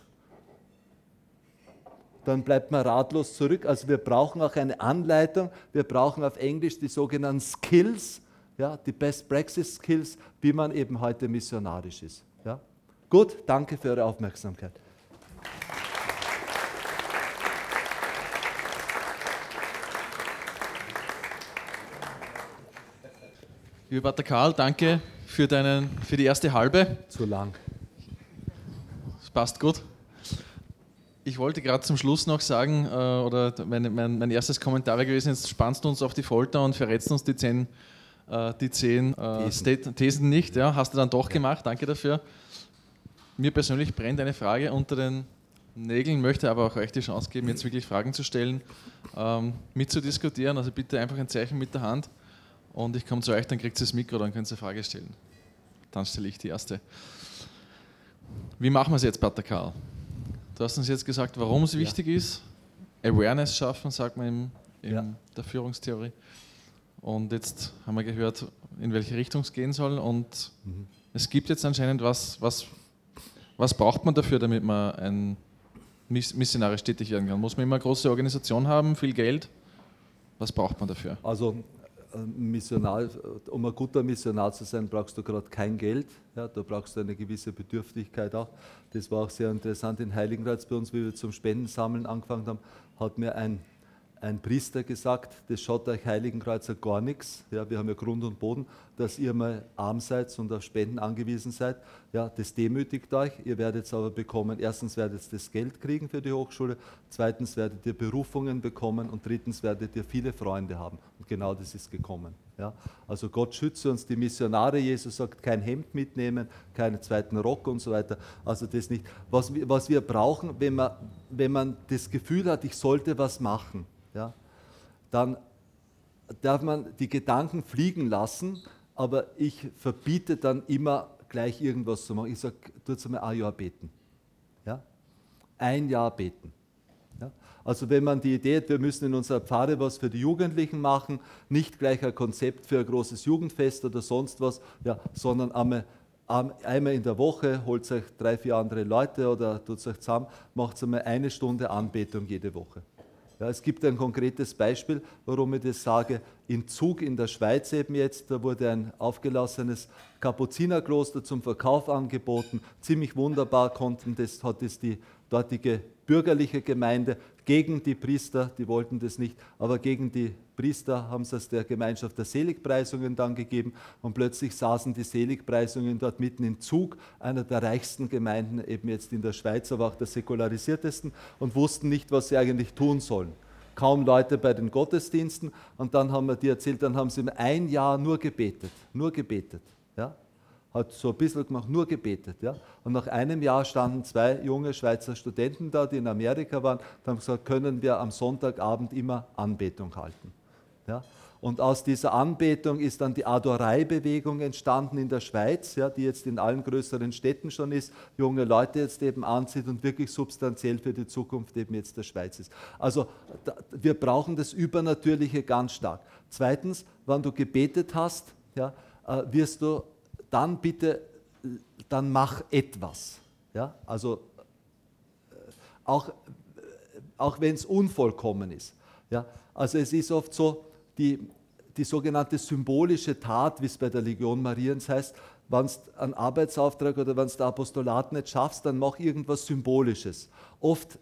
dann bleibt man ratlos zurück. Also wir brauchen auch eine Anleitung, wir brauchen auf Englisch die sogenannten Skills, ja, die Best Practice Skills, wie man eben heute missionarisch ist. Ja. Gut, danke für Ihre Aufmerksamkeit. Lieber Pater Karl, danke für, deinen, für die erste halbe. Zu lang. Das passt gut. Ich wollte gerade zum Schluss noch sagen, äh, oder mein, mein, mein, erstes Kommentar wäre gewesen, jetzt spannst du uns auf die Folter und verrätst uns die zehn, äh, die zehn äh, Thesen. Thesen nicht. Ja, hast du dann doch ja. gemacht, danke dafür. Mir persönlich brennt eine Frage unter den Nägeln, möchte aber auch euch die Chance geben, jetzt wirklich Fragen zu stellen, ähm, mitzudiskutieren. Also bitte einfach ein Zeichen mit der Hand und ich komme zu euch, dann kriegt ihr das Mikro, dann könnt ihr eine Frage stellen. Dann stelle ich die erste. Wie machen wir es jetzt, Pater Karl? Du hast uns jetzt gesagt, warum es ja. wichtig ist. Awareness schaffen, sagt man in, in ja. der Führungstheorie. Und jetzt haben wir gehört, in welche Richtung es gehen soll. Und mhm. es gibt jetzt anscheinend was, was, was braucht man dafür, damit man ein missionarisch tätig werden kann? Muss man immer eine große Organisation haben, viel Geld? Was braucht man dafür? Also Missionar, um ein guter Missionar zu sein, brauchst du gerade kein Geld. Ja, da brauchst du eine gewisse Bedürftigkeit auch. Das war auch sehr interessant in Heiligenkreuz bei uns, wie wir zum Spendensammeln angefangen haben, hat mir ein ein Priester gesagt, das schaut euch Heiligenkreuzer gar nichts. Ja, wir haben ja Grund und Boden, dass ihr mal arm seid und auf Spenden angewiesen seid. Ja, das demütigt euch. Ihr werdet es aber bekommen. Erstens werdet ihr das Geld kriegen für die Hochschule. Zweitens werdet ihr Berufungen bekommen. Und drittens werdet ihr viele Freunde haben. Und genau das ist gekommen. Ja, also Gott schütze uns, die Missionare. Jesus sagt, kein Hemd mitnehmen, keinen zweiten Rock und so weiter. Also das nicht. Was, was wir brauchen, wenn man, wenn man das Gefühl hat, ich sollte was machen, ja, dann darf man die Gedanken fliegen lassen, aber ich verbiete dann immer gleich irgendwas zu machen. Ich sage, tu jetzt einmal ein Jahr beten. Ja? Ein Jahr beten. Ja? Also wenn man die Idee hat, wir müssen in unserer Pfarre was für die Jugendlichen machen, nicht gleich ein Konzept für ein großes Jugendfest oder sonst was, ja, sondern einmal, einmal in der Woche holt euch drei, vier andere Leute oder tut euch zusammen, macht einmal eine Stunde Anbetung jede Woche. Ja, es gibt ein konkretes Beispiel, warum ich das sage. In Zug in der Schweiz eben jetzt, da wurde ein aufgelassenes Kapuzinerkloster zum Verkauf angeboten. Ziemlich wunderbar konnten das, hat es die dortige bürgerliche Gemeinde gegen die Priester, die wollten das nicht, aber gegen die Priester haben es der Gemeinschaft der Seligpreisungen dann gegeben und plötzlich saßen die Seligpreisungen dort mitten im Zug, einer der reichsten Gemeinden eben jetzt in der Schweiz, aber auch der säkularisiertesten und wussten nicht, was sie eigentlich tun sollen. Kaum Leute bei den Gottesdiensten und dann haben wir die erzählt, dann haben sie ein Jahr nur gebetet, nur gebetet. Ja? hat so ein bisschen gemacht, nur gebetet. Ja? Und nach einem Jahr standen zwei junge Schweizer Studenten da, die in Amerika waren, und haben gesagt, können wir am Sonntagabend immer Anbetung halten. Ja? Und aus dieser Anbetung ist dann die Adorei-Bewegung entstanden in der Schweiz, ja, die jetzt in allen größeren Städten schon ist, junge Leute jetzt eben anzieht und wirklich substanziell für die Zukunft eben jetzt der Schweiz ist. Also da, wir brauchen das Übernatürliche ganz stark. Zweitens, wenn du gebetet hast, ja, äh, wirst du dann bitte, dann mach etwas. Ja? Also äh, auch, äh, auch wenn es unvollkommen ist. Ja? Also es ist oft so, die, die sogenannte symbolische Tat, wie es bei der Legion Mariens heißt, wenn du einen Arbeitsauftrag oder wenn du Apostolat nicht schaffst, dann mach irgendwas Symbolisches. Oft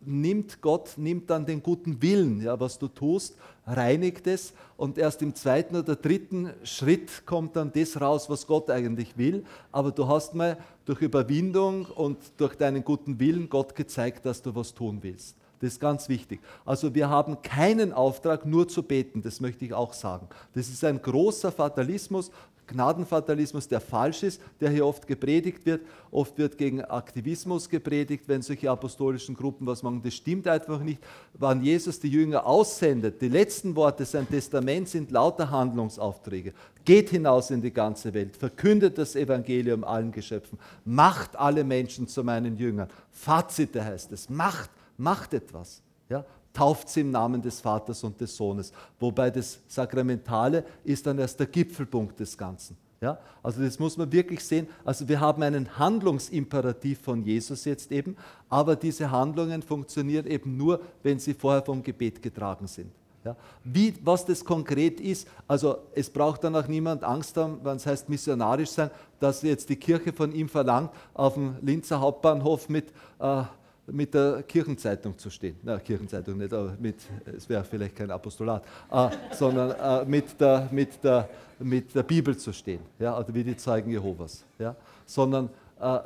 nimmt Gott, nimmt dann den guten Willen, ja, was du tust, reinigt es und erst im zweiten oder dritten Schritt kommt dann das raus, was Gott eigentlich will. Aber du hast mal durch Überwindung und durch deinen guten Willen Gott gezeigt, dass du was tun willst. Das ist ganz wichtig. Also wir haben keinen Auftrag, nur zu beten, das möchte ich auch sagen. Das ist ein großer Fatalismus, Gnadenfatalismus, der falsch ist, der hier oft gepredigt wird. Oft wird gegen Aktivismus gepredigt, wenn solche apostolischen Gruppen was machen. Das stimmt einfach nicht. Wann Jesus die Jünger aussendet, die letzten Worte sein Testament sind lauter Handlungsaufträge. Geht hinaus in die ganze Welt, verkündet das Evangelium allen Geschöpfen, macht alle Menschen zu meinen Jüngern. Fazit heißt es, macht, macht etwas. Ja? tauft sie im Namen des Vaters und des Sohnes. Wobei das Sakramentale ist dann erst der Gipfelpunkt des Ganzen. Ja? Also das muss man wirklich sehen. Also wir haben einen Handlungsimperativ von Jesus jetzt eben, aber diese Handlungen funktionieren eben nur, wenn sie vorher vom Gebet getragen sind. Ja, wie, was das konkret ist, also es braucht dann auch niemand Angst haben, wenn es heißt missionarisch sein, dass jetzt die Kirche von ihm verlangt, auf dem Linzer Hauptbahnhof mit, äh, mit der Kirchenzeitung zu stehen. Na, Kirchenzeitung nicht, aber mit, es wäre vielleicht kein Apostolat, äh, sondern äh, mit, der, mit, der, mit der Bibel zu stehen, ja, oder wie die Zeugen Jehovas. Ja, sondern äh,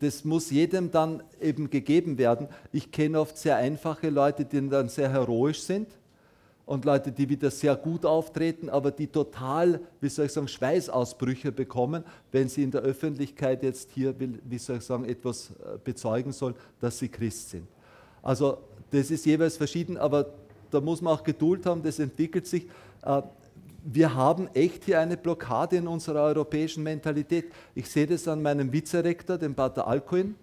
das muss jedem dann eben gegeben werden. Ich kenne oft sehr einfache Leute, die dann sehr heroisch sind und Leute, die wieder sehr gut auftreten, aber die total, wie soll ich sagen, Schweißausbrüche bekommen, wenn sie in der Öffentlichkeit jetzt hier, wie soll ich sagen, etwas äh, bezeugen sollen, dass sie Christ sind. Also das ist jeweils verschieden, aber da muss man auch Geduld haben, das entwickelt sich. Äh, wir haben echt hier eine Blockade in unserer europäischen Mentalität. Ich sehe das an meinem Vizerektor, dem Pater Alcuin,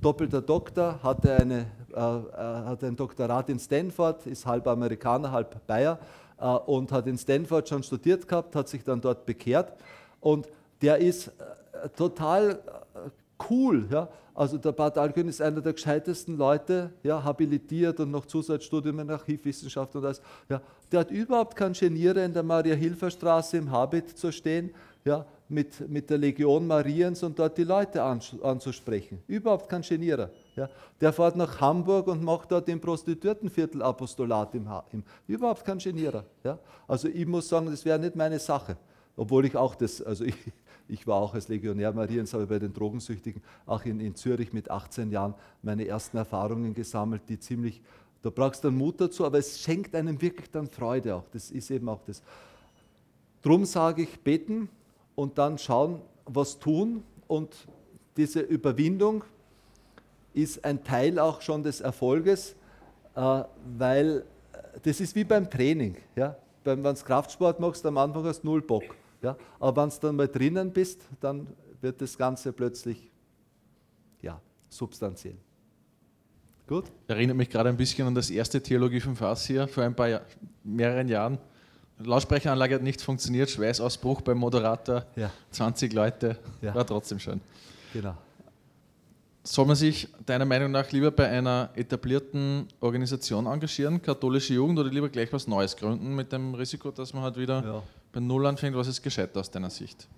doppelter Doktor, hatte eine er hat ein Doktorat in Stanford, ist halb Amerikaner, halb Bayer äh, und hat in Stanford schon studiert gehabt, hat sich dann dort bekehrt und der ist äh, total äh, cool. Ja? Also der Bart Algön ist einer der gescheitesten Leute, ja, habilitiert und noch Zusatzstudium in Archivwissenschaft und alles. Ja. Der hat überhaupt kein Geniere in der Maria-Hilfer-Straße im Habit zu stehen, ja, mit, mit der Legion Mariens und dort die Leute anzusprechen. Überhaupt kein Genierer. Ja. Der fährt nach Hamburg und macht dort im Prostituiertenviertel Apostolat im, im Überhaupt kein Genierer. Ja. Also ich muss sagen, das wäre nicht meine Sache. Obwohl ich auch das, also ich, ich war auch als Legionär Mariens, aber bei den Drogensüchtigen auch in, in Zürich mit 18 Jahren meine ersten Erfahrungen gesammelt, die ziemlich, da brauchst du dann Mut dazu, aber es schenkt einem wirklich dann Freude auch. Das ist eben auch das. Drum sage ich, beten, und dann schauen, was tun. Und diese Überwindung ist ein Teil auch schon des Erfolges, äh, weil äh, das ist wie beim Training. Ja? Wenn du Kraftsport machst, am Anfang hast du null Bock. Ja? Aber wenn du dann mal drinnen bist, dann wird das Ganze plötzlich ja, substanziell. Gut? Erinnert mich gerade ein bisschen an das erste Theologie vom Fass hier vor ein paar Jahr, mehreren Jahren. Lautsprecheranlage hat nicht funktioniert, Schweißausbruch beim Moderator, ja. 20 Leute, ja. war trotzdem schön. Genau. Soll man sich deiner Meinung nach lieber bei einer etablierten Organisation engagieren, katholische Jugend, oder lieber gleich was Neues gründen, mit dem Risiko, dass man halt wieder ja. bei Null anfängt? Was ist gescheit aus deiner Sicht?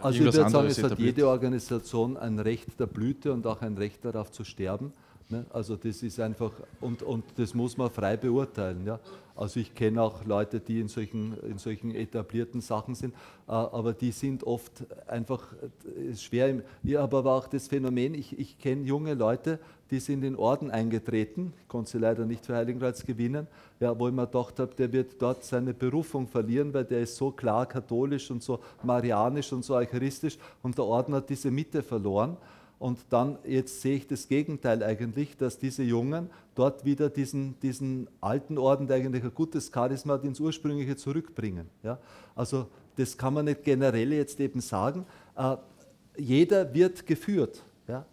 also ich würde sagen, es hat jede Organisation ein Recht der Blüte und auch ein Recht darauf zu sterben. Ne? Also das ist einfach, und, und das muss man frei beurteilen. Ja? Also ich kenne auch Leute, die in solchen, in solchen etablierten Sachen sind, äh, aber die sind oft einfach äh, schwer. Ich habe aber auch das Phänomen, ich, ich kenne junge Leute, die sind in Orden eingetreten, konnte sie leider nicht für Heiligenkreuz gewinnen, ja, wo ich mir gedacht habe, der wird dort seine Berufung verlieren, weil der ist so klar katholisch und so marianisch und so eucharistisch und der Orden hat diese Mitte verloren. Und dann, jetzt sehe ich das Gegenteil eigentlich, dass diese Jungen dort wieder diesen, diesen alten Orden, der eigentlich ein gutes Charisma hat, ins Ursprüngliche zurückbringen. Ja? Also das kann man nicht generell jetzt eben sagen. Äh, jeder wird geführt. Ja?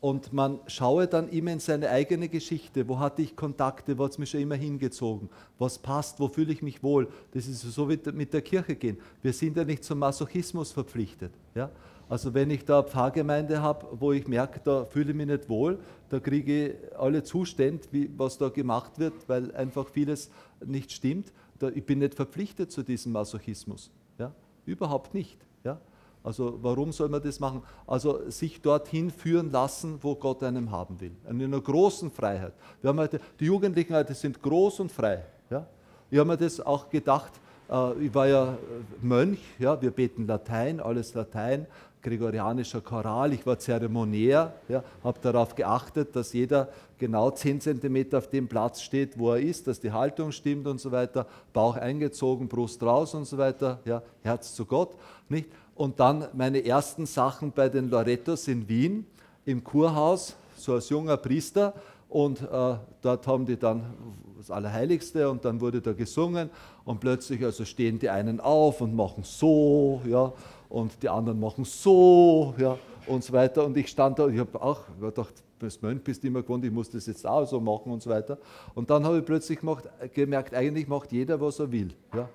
Und man schaue dann immer in seine eigene Geschichte. Wo hatte ich Kontakte? Wo hat es mich schon immer hingezogen? Was passt? Wo fühle ich mich wohl? Das ist so wie mit der Kirche gehen. Wir sind ja nicht zum Masochismus verpflichtet. Ja? Also wenn ich da eine Pfarrgemeinde habe, wo ich merke, da fühle ich mich nicht wohl, da kriege ich alle Zustände, wie, was da gemacht wird, weil einfach vieles nicht stimmt. Da, ich bin nicht verpflichtet zu diesem Masochismus. Ja? Überhaupt nicht. Ja? Also warum soll man das machen? Also sich dorthin führen lassen, wo Gott einem haben will. In einer großen Freiheit. Wir haben heute, die Jugendlichen heute sind groß und frei. Ja? Ich habe mir das auch gedacht, äh, ich war ja Mönch, ja, wir beten Latein, alles Latein gregorianischer Choral, ich war Zeremoniär, ja, habe darauf geachtet, dass jeder genau 10 cm auf dem Platz steht, wo er ist, dass die Haltung stimmt und so weiter, Bauch eingezogen, Brust raus und so weiter, ja, Herz zu Gott. Nicht? Und dann meine ersten Sachen bei den Lorettos in Wien im Kurhaus, so als junger Priester. Und äh, dort haben die dann das Allerheiligste und dann wurde da gesungen und plötzlich also stehen die einen auf und machen so, ja, und die anderen machen so ja, und so weiter. Und ich stand da, ich habe auch gedacht, als Mönch bist immer gewohnt, ich muss das jetzt auch so machen und so weiter. Und dann habe ich plötzlich gemacht, gemerkt, eigentlich macht jeder, was er will. Ja.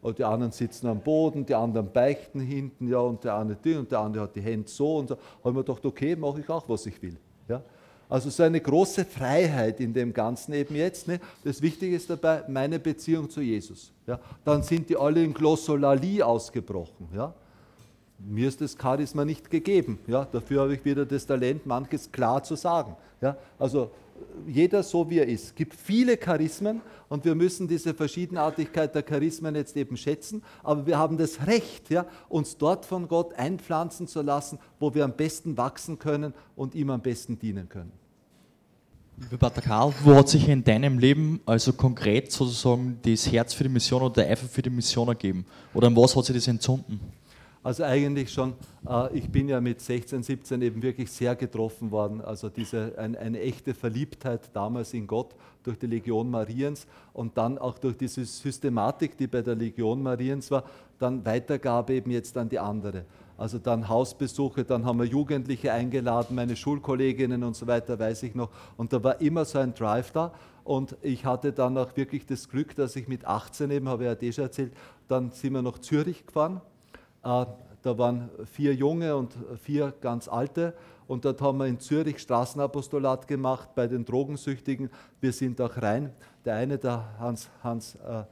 Und die anderen sitzen am Boden, die anderen beichten hinten, ja, und der eine die und der andere hat die Hände so und so. Haben wir gedacht, okay, mache ich auch, was ich will. Ja. Also so eine große Freiheit in dem Ganzen eben jetzt. Ne? Das Wichtige ist dabei meine Beziehung zu Jesus. Ja? Dann sind die alle in Glossolalie ausgebrochen. Ja? Mir ist das Charisma nicht gegeben. Ja? Dafür habe ich wieder das Talent, manches klar zu sagen. Ja? Also jeder so wie er ist. Es gibt viele Charismen und wir müssen diese Verschiedenartigkeit der Charismen jetzt eben schätzen, aber wir haben das Recht, ja, uns dort von Gott einpflanzen zu lassen, wo wir am besten wachsen können und ihm am besten dienen können. Lieber Pater Karl, wo hat sich in deinem Leben also konkret sozusagen das Herz für die Mission oder der Eifer für die Mission ergeben? Oder an was hat sich das entzünden? Also eigentlich schon, äh, ich bin ja mit 16, 17 eben wirklich sehr getroffen worden. Also diese, ein, eine echte Verliebtheit damals in Gott durch die Legion Mariens und dann auch durch diese Systematik, die bei der Legion Mariens war, dann Weitergabe eben jetzt an die andere. Also dann Hausbesuche, dann haben wir Jugendliche eingeladen, meine Schulkolleginnen und so weiter, weiß ich noch. Und da war immer so ein Drive da. Und ich hatte dann auch wirklich das Glück, dass ich mit 18 eben, habe ich ja das schon erzählt, dann sind wir nach Zürich gefahren. Äh, da waren vier Junge und vier ganz alte. Und dort haben wir in Zürich Straßenapostolat gemacht bei den Drogensüchtigen. Wir sind auch rein. Der eine, der Hans, Hans äh,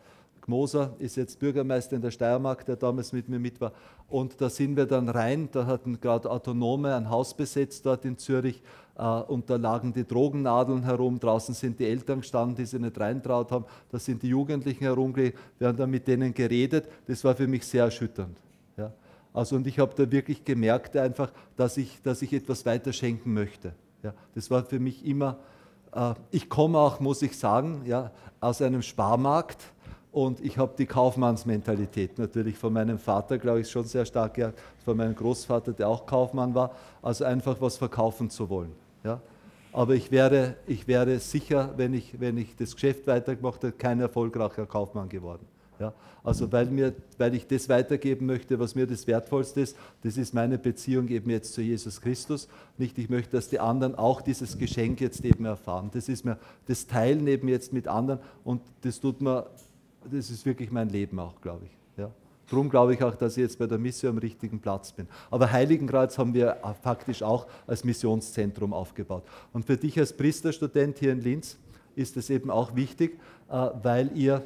Gmoser, ist jetzt Bürgermeister in der Steiermark, der damals mit mir mit war. Und da sind wir dann rein, da hatten gerade Autonome ein Haus besetzt dort in Zürich äh, und da lagen die Drogennadeln herum. Draußen sind die Eltern gestanden, die sich nicht reintraut haben. Da sind die Jugendlichen herumgelegt. Wir haben dann mit denen geredet. Das war für mich sehr erschütternd. Also und ich habe da wirklich gemerkt einfach, dass ich, dass ich etwas weiter schenken möchte. Ja. Das war für mich immer, äh, ich komme auch, muss ich sagen, ja, aus einem Sparmarkt und ich habe die Kaufmannsmentalität natürlich von meinem Vater, glaube ich, schon sehr stark gehabt, von meinem Großvater, der auch Kaufmann war, also einfach was verkaufen zu wollen. Ja? Aber ich wäre, ich wäre sicher, wenn ich, wenn ich das Geschäft weitergemacht hätte, kein erfolgreicher Kaufmann geworden. Ja? Also weil, mir, weil ich das weitergeben möchte, was mir das Wertvollste ist, das ist meine Beziehung eben jetzt zu Jesus Christus. Nicht, ich möchte, dass die anderen auch dieses Geschenk jetzt eben erfahren. Das ist mir das Teilen eben jetzt mit anderen und das tut mir das ist wirklich mein Leben auch, glaube ich. Ja. Darum glaube ich auch, dass ich jetzt bei der Mission am richtigen Platz bin. Aber Heiligenkreuz haben wir faktisch auch als Missionszentrum aufgebaut. Und für dich als Priesterstudent hier in Linz ist es eben auch wichtig, äh, weil ihr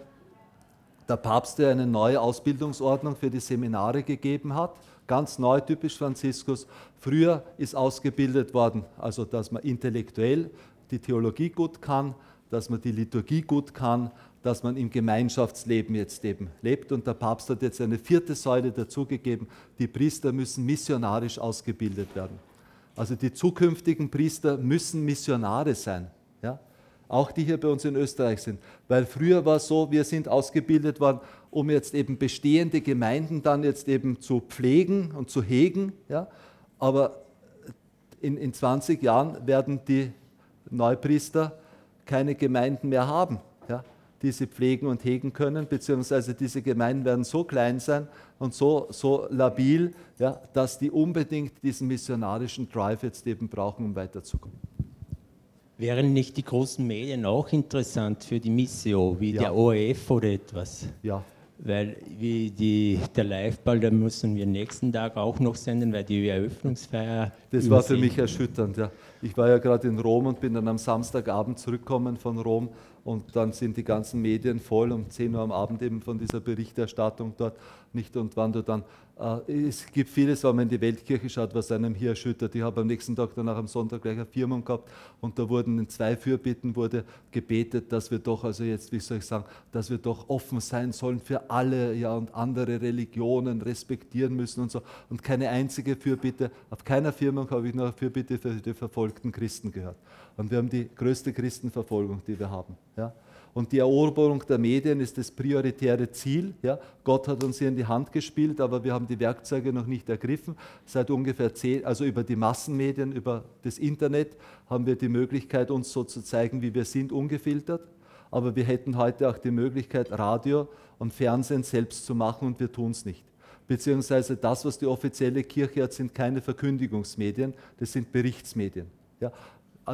der Papst ja eine neue Ausbildungsordnung für die Seminare gegeben hat. Ganz neu, typisch Franziskus. Früher ist ausgebildet worden, also dass man intellektuell die Theologie gut kann, dass man die Liturgie gut kann, dass man im Gemeinschaftsleben jetzt eben lebt. Und der Papst hat jetzt eine vierte Säule dazugegeben, die Priester müssen missionarisch ausgebildet werden. Also die zukünftigen Priester müssen Missionare sein. Ja? Auch die hier bei uns in Österreich sind. Weil früher war es so, wir sind ausgebildet worden, um jetzt eben bestehende Gemeinden dann jetzt eben zu pflegen und zu hegen. Ja? Aber in, in 20 Jahren werden die Neupriester keine Gemeinden mehr haben die sie pflegen und hegen können, beziehungsweise diese Gemeinden werden so klein sein und so, so labil, ja, dass die unbedingt diesen missionarischen Drive jetzt eben brauchen, um weiterzukommen. Wären nicht die großen Medien auch interessant für die Mission, wie ja. der ORF oder etwas? Ja, weil wie die, der Liveball, da müssen wir nächsten Tag auch noch senden, weil die Eröffnungsfeier. Das war für mich erschütternd, ja. Ich war ja gerade in Rom und bin dann am Samstagabend zurückgekommen von Rom und dann sind die ganzen Medien voll um 10 Uhr am Abend eben von dieser Berichterstattung dort nicht und wann du dann äh, es gibt vieles, wenn man in die Weltkirche schaut, was einem hier erschüttert. Ich habe am nächsten Tag danach am Sonntag gleich eine Firmung gehabt und da wurden in zwei Fürbitten wurde gebetet, dass wir doch, also jetzt, wie soll ich sagen, dass wir doch offen sein sollen für alle ja, und andere Religionen respektieren müssen und so. Und keine einzige Fürbitte, auf keiner Firmung habe ich noch eine Fürbitte für die verfolgten Christen gehört. Und wir haben die größte Christenverfolgung, die wir haben. Ja. Und die Eroberung der Medien ist das prioritäre Ziel. Ja. Gott hat uns hier in die Hand gespielt, aber wir haben die Werkzeuge noch nicht ergriffen. Seit ungefähr zehn, also über die Massenmedien, über das Internet haben wir die Möglichkeit, uns so zu zeigen, wie wir sind, ungefiltert. Aber wir hätten heute auch die Möglichkeit, Radio und Fernsehen selbst zu machen und wir tun es nicht. Beziehungsweise das, was die offizielle Kirche hat, sind keine Verkündigungsmedien, das sind Berichtsmedien. Ja.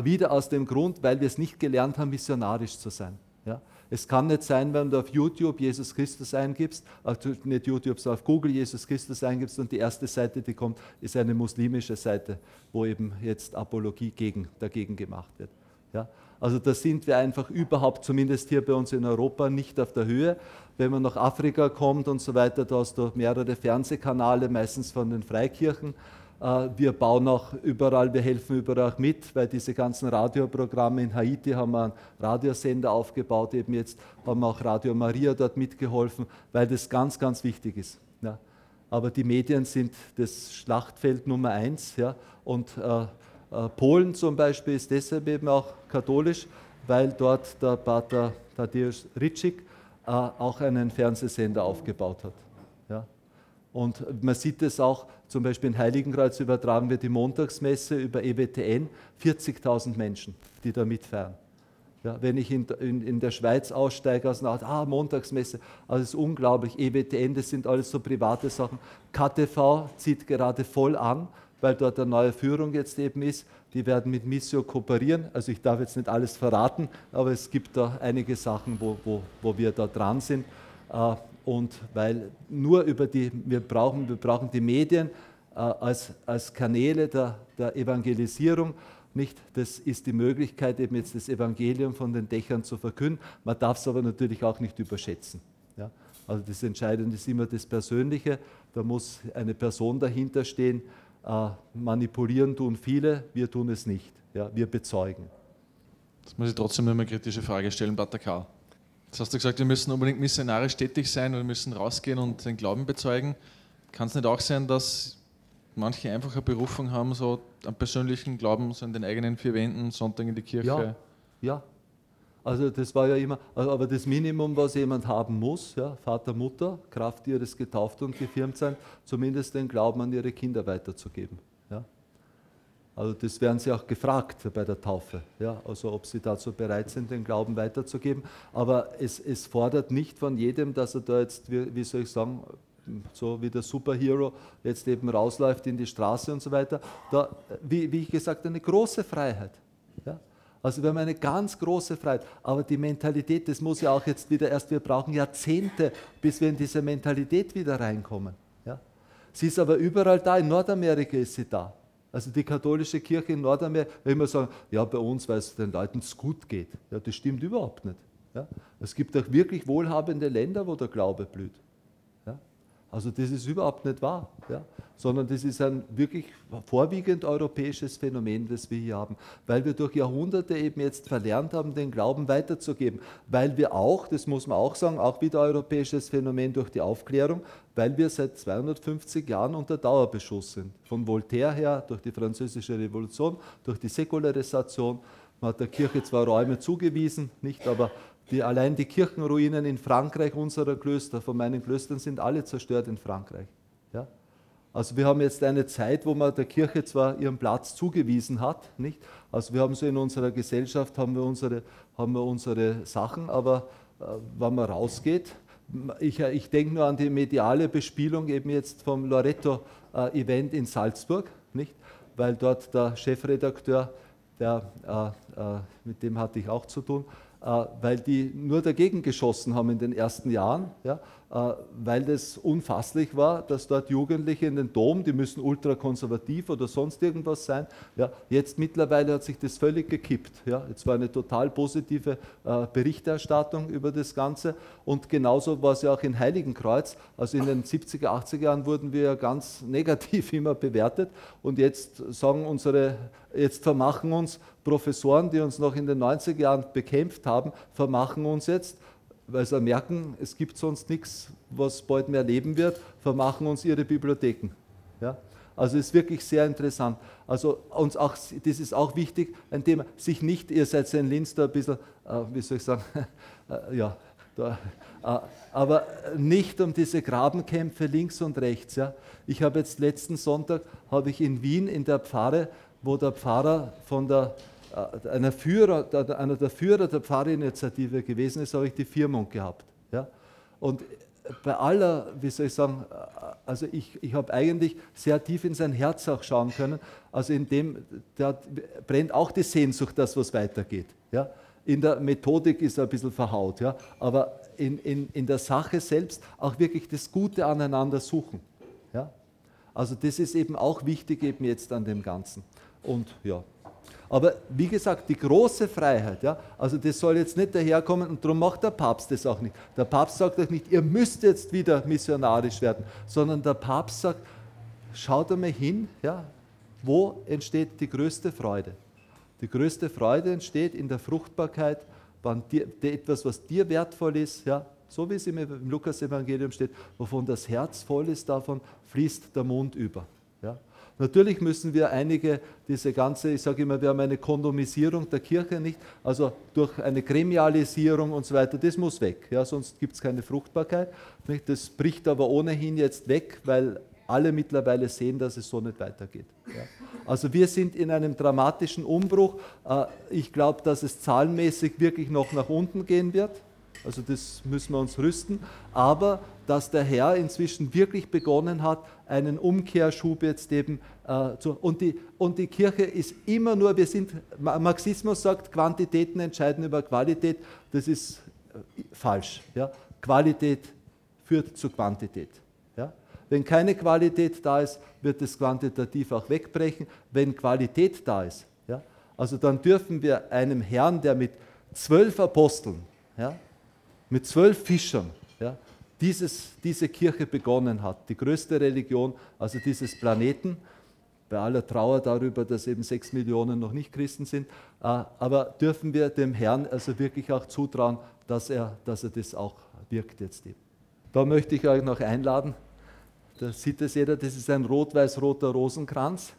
Wieder aus dem Grund, weil wir es nicht gelernt haben, missionarisch zu sein. Ja? Es kann nicht sein, wenn du auf YouTube Jesus Christus eingibst, also nicht YouTube, sondern auf Google Jesus Christus eingibst und die erste Seite, die kommt, ist eine muslimische Seite, wo eben jetzt Apologie gegen, dagegen gemacht wird. Ja? Also da sind wir einfach überhaupt, zumindest hier bei uns in Europa, nicht auf der Höhe. Wenn man nach Afrika kommt und so weiter, da hast du mehrere Fernsehkanäle, meistens von den Freikirchen. Äh, wir bauen auch überall, wir helfen überall mit, weil diese ganzen Radioprogramme in Haiti haben wir einen Radiosender aufgebaut, eben jetzt haben wir auch Radio Maria dort mitgeholfen, weil das ganz, ganz wichtig ist. Ja. Aber die Medien sind das Schlachtfeld Nummer eins. Ja. Und äh, äh, Polen zum Beispiel ist deshalb eben auch katholisch, weil dort der Pater Tadeusz Ritschik äh, auch einen Fernsehsender aufgebaut hat. Und man sieht es auch, zum Beispiel in Heiligenkreuz übertragen wir die Montagsmesse über EWTN, 40.000 Menschen, die da mitfeiern. Ja, wenn ich in, in, in, der Schweiz aussteige aus einer Art, ah, Montagsmesse, also es ist unglaublich, EWTN, das sind alles so private Sachen. KTV zieht gerade voll an, weil dort eine neue Führung jetzt eben ist. Die werden mit Missio kooperieren. Also ich darf jetzt nicht alles verraten, aber es gibt da einige Sachen, wo, wo, wo wir da dran sind. Und weil nur über die, wir brauchen, wir brauchen die Medien äh, als, als Kanäle der, der Evangelisierung. Nicht, das ist die Möglichkeit, eben jetzt das Evangelium von den Dächern zu verkünden. Man darf es aber natürlich auch nicht überschätzen. Ja? Also das Entscheidende ist immer das Persönliche. Da muss eine Person dahinter stehen. Äh, manipulieren tun viele, wir tun es nicht. Ja? Wir bezeugen. Das muss ich trotzdem nur eine kritische Frage stellen, Pater Karl. Jetzt hast du gesagt, wir müssen unbedingt missionarisch tätig sein und wir müssen rausgehen und den Glauben bezeugen. Kann es nicht auch sein, dass manche einfach eine Berufung haben, so einen persönlichen Glauben, so in den eigenen vier Wänden, Sonntag in die Kirche? Ja, ja. Also das war ja immer, aber das Minimum, was jemand haben muss, ja, Vater, Mutter, Kraft ihres getauft und gefirmt sein, zumindest den Glauben an ihre Kinder weiterzugeben. Also das werden sie auch gefragt bei der Taufe, ja, also ob sie dazu bereit sind, den Glauben weiterzugeben. Aber es, es fordert nicht von jedem, dass er da jetzt, wie, wie soll ich sagen, so wie der Superhero jetzt eben rausläuft in die Straße und so weiter. Da, wie, wie ich gesagt, eine große Freiheit. Ja? Also wir haben eine ganz große Freiheit. Aber die Mentalität, das muss ja auch jetzt wieder erst, wir brauchen Jahrzehnte, bis wir in diese Mentalität wieder reinkommen. Ja? Sie ist aber überall da, in Nordamerika ist sie da. Also die katholische Kirche in Nordamerika, wenn wir sagen, ja bei uns, weil es den Leuten gut geht. Ja, das stimmt überhaupt nicht. Ja? Es gibt auch wirklich wohlhabende Länder, wo der Glaube blüht. Also das ist überhaupt nicht wahr, ja? sondern das ist ein wirklich vorwiegend europäisches Phänomen, das wir hier haben, weil wir durch Jahrhunderte eben jetzt verlernt haben, den Glauben weiterzugeben, weil wir auch, das muss man auch sagen, auch wieder europäisches Phänomen durch die Aufklärung, weil wir seit 250 Jahren unter Dauerbeschuss sind. Von Voltaire her, durch die französische Revolution, durch die Säkularisation, man hat der Kirche zwar Räume zugewiesen, nicht, aber die, allein die Kirchenruinen in Frankreich unserer Klöster, von meinen Klöstern, sind alle zerstört in Frankreich. Ja? Also wir haben jetzt eine Zeit, wo man der Kirche zwar ihren Platz zugewiesen hat, nicht? Also wir haben so in unserer Gesellschaft haben wir unsere, haben wir unsere Sachen, aber äh, wenn man rausgeht, ich, ich denke nur an die mediale Bespielung eben jetzt vom Loretto-Event äh, in Salzburg, nicht? Weil dort der Chefredakteur, der, äh, äh, mit dem hatte ich auch zu tun, äh, weil die nur dagegen geschossen haben in den ersten Jahren, ja, äh, weil das unfasslich war, dass dort Jugendliche in den Dom, die müssen ultrakonservativ oder sonst irgendwas sein. Ja, jetzt mittlerweile hat sich das völlig gekippt. Ja. Jetzt war eine total positive äh, Berichterstattung über das Ganze und genauso war es ja auch in Heiligenkreuz. Also in den 70er, 80er Jahren wurden wir ja ganz <laughs> negativ immer bewertet und jetzt sagen unsere, jetzt vermachen uns Professoren, die uns noch in den 90er Jahren bekämpft haben, vermachen uns jetzt weil sie merken, es gibt sonst nichts, was bald mehr leben wird, vermachen uns ihre Bibliotheken. Ja? Also ist wirklich sehr interessant. Also uns auch, das ist auch wichtig, ein Thema, sich nicht, ihr seid in Linz da ein bisschen, äh, wie soll ich sagen, <laughs> äh, ja, da, äh, aber nicht um diese Grabenkämpfe links und rechts. Ja. Ich habe jetzt letzten Sonntag, habe ich in Wien in der Pfarre, wo der Pfarrer von der einer, Führer, einer der Führer der Pfarrinitiative gewesen ist, habe ich die Firmung gehabt. Ja? Und bei aller, wie soll ich sagen, äh, also ich, ich habe eigentlich sehr tief in sein Herz auch schauen können. Also in dem, der brennt auch die Sehnsucht, dass was weitergeht. Ja? In der Methodik ist er ein bisschen verhaut, ja? aber in, in, in der Sache selbst auch wirklich das Gute aneinander suchen. Ja? Also das ist eben auch wichtig eben jetzt an dem Ganzen. Und ja, aber wie gesagt, die große Freiheit, ja, also das soll jetzt nicht daherkommen und darum macht der Papst das auch nicht. Der Papst sagt euch nicht, ihr müsst jetzt wieder missionarisch werden, sondern der Papst sagt, schaut einmal hin, ja, wo entsteht die größte Freude? Die größte Freude entsteht in der Fruchtbarkeit, wenn dir, etwas, was dir wertvoll ist, ja, so wie es im Lukas-Evangelium steht, wovon das Herz voll ist, davon fließt der Mund über. Ja. Natürlich müssen wir einige, diese ganze, ich sage immer, wir haben eine Kondomisierung der Kirche nicht, also durch eine Gremialisierung und so weiter, das muss weg, ja, sonst gibt es keine Fruchtbarkeit. Nicht? Das bricht aber ohnehin jetzt weg, weil alle mittlerweile sehen, dass es so nicht weitergeht. Ja. Also wir sind in einem dramatischen Umbruch. Äh, ich glaube, dass es zahlenmäßig wirklich noch nach unten gehen wird. Also das müssen wir uns rüsten. Aber dass der Herr inzwischen wirklich begonnen hat, einen Umkehrschub jetzt eben äh, zu. Und die, und die Kirche ist immer nur, wir sind, Marxismus sagt, Quantitäten entscheiden über Qualität. Das ist äh, falsch. Ja? Qualität führt zu Quantität. Ja? Wenn keine Qualität da ist, wird es quantitativ auch wegbrechen. Wenn Qualität da ist, ja? also dann dürfen wir einem Herrn, der mit zwölf Aposteln, ja, mit zwölf Fischern ja, dieses, diese Kirche begonnen hat, die größte Religion, also dieses Planeten, bei aller Trauer darüber, dass eben sechs Millionen noch nicht Christen sind, äh, aber dürfen wir dem Herrn also wirklich auch zutrauen, dass er, dass er das auch wirkt jetzt eben. Da möchte ich euch noch einladen, da sieht es jeder, das ist ein rot-weiß-roter Rosenkranz,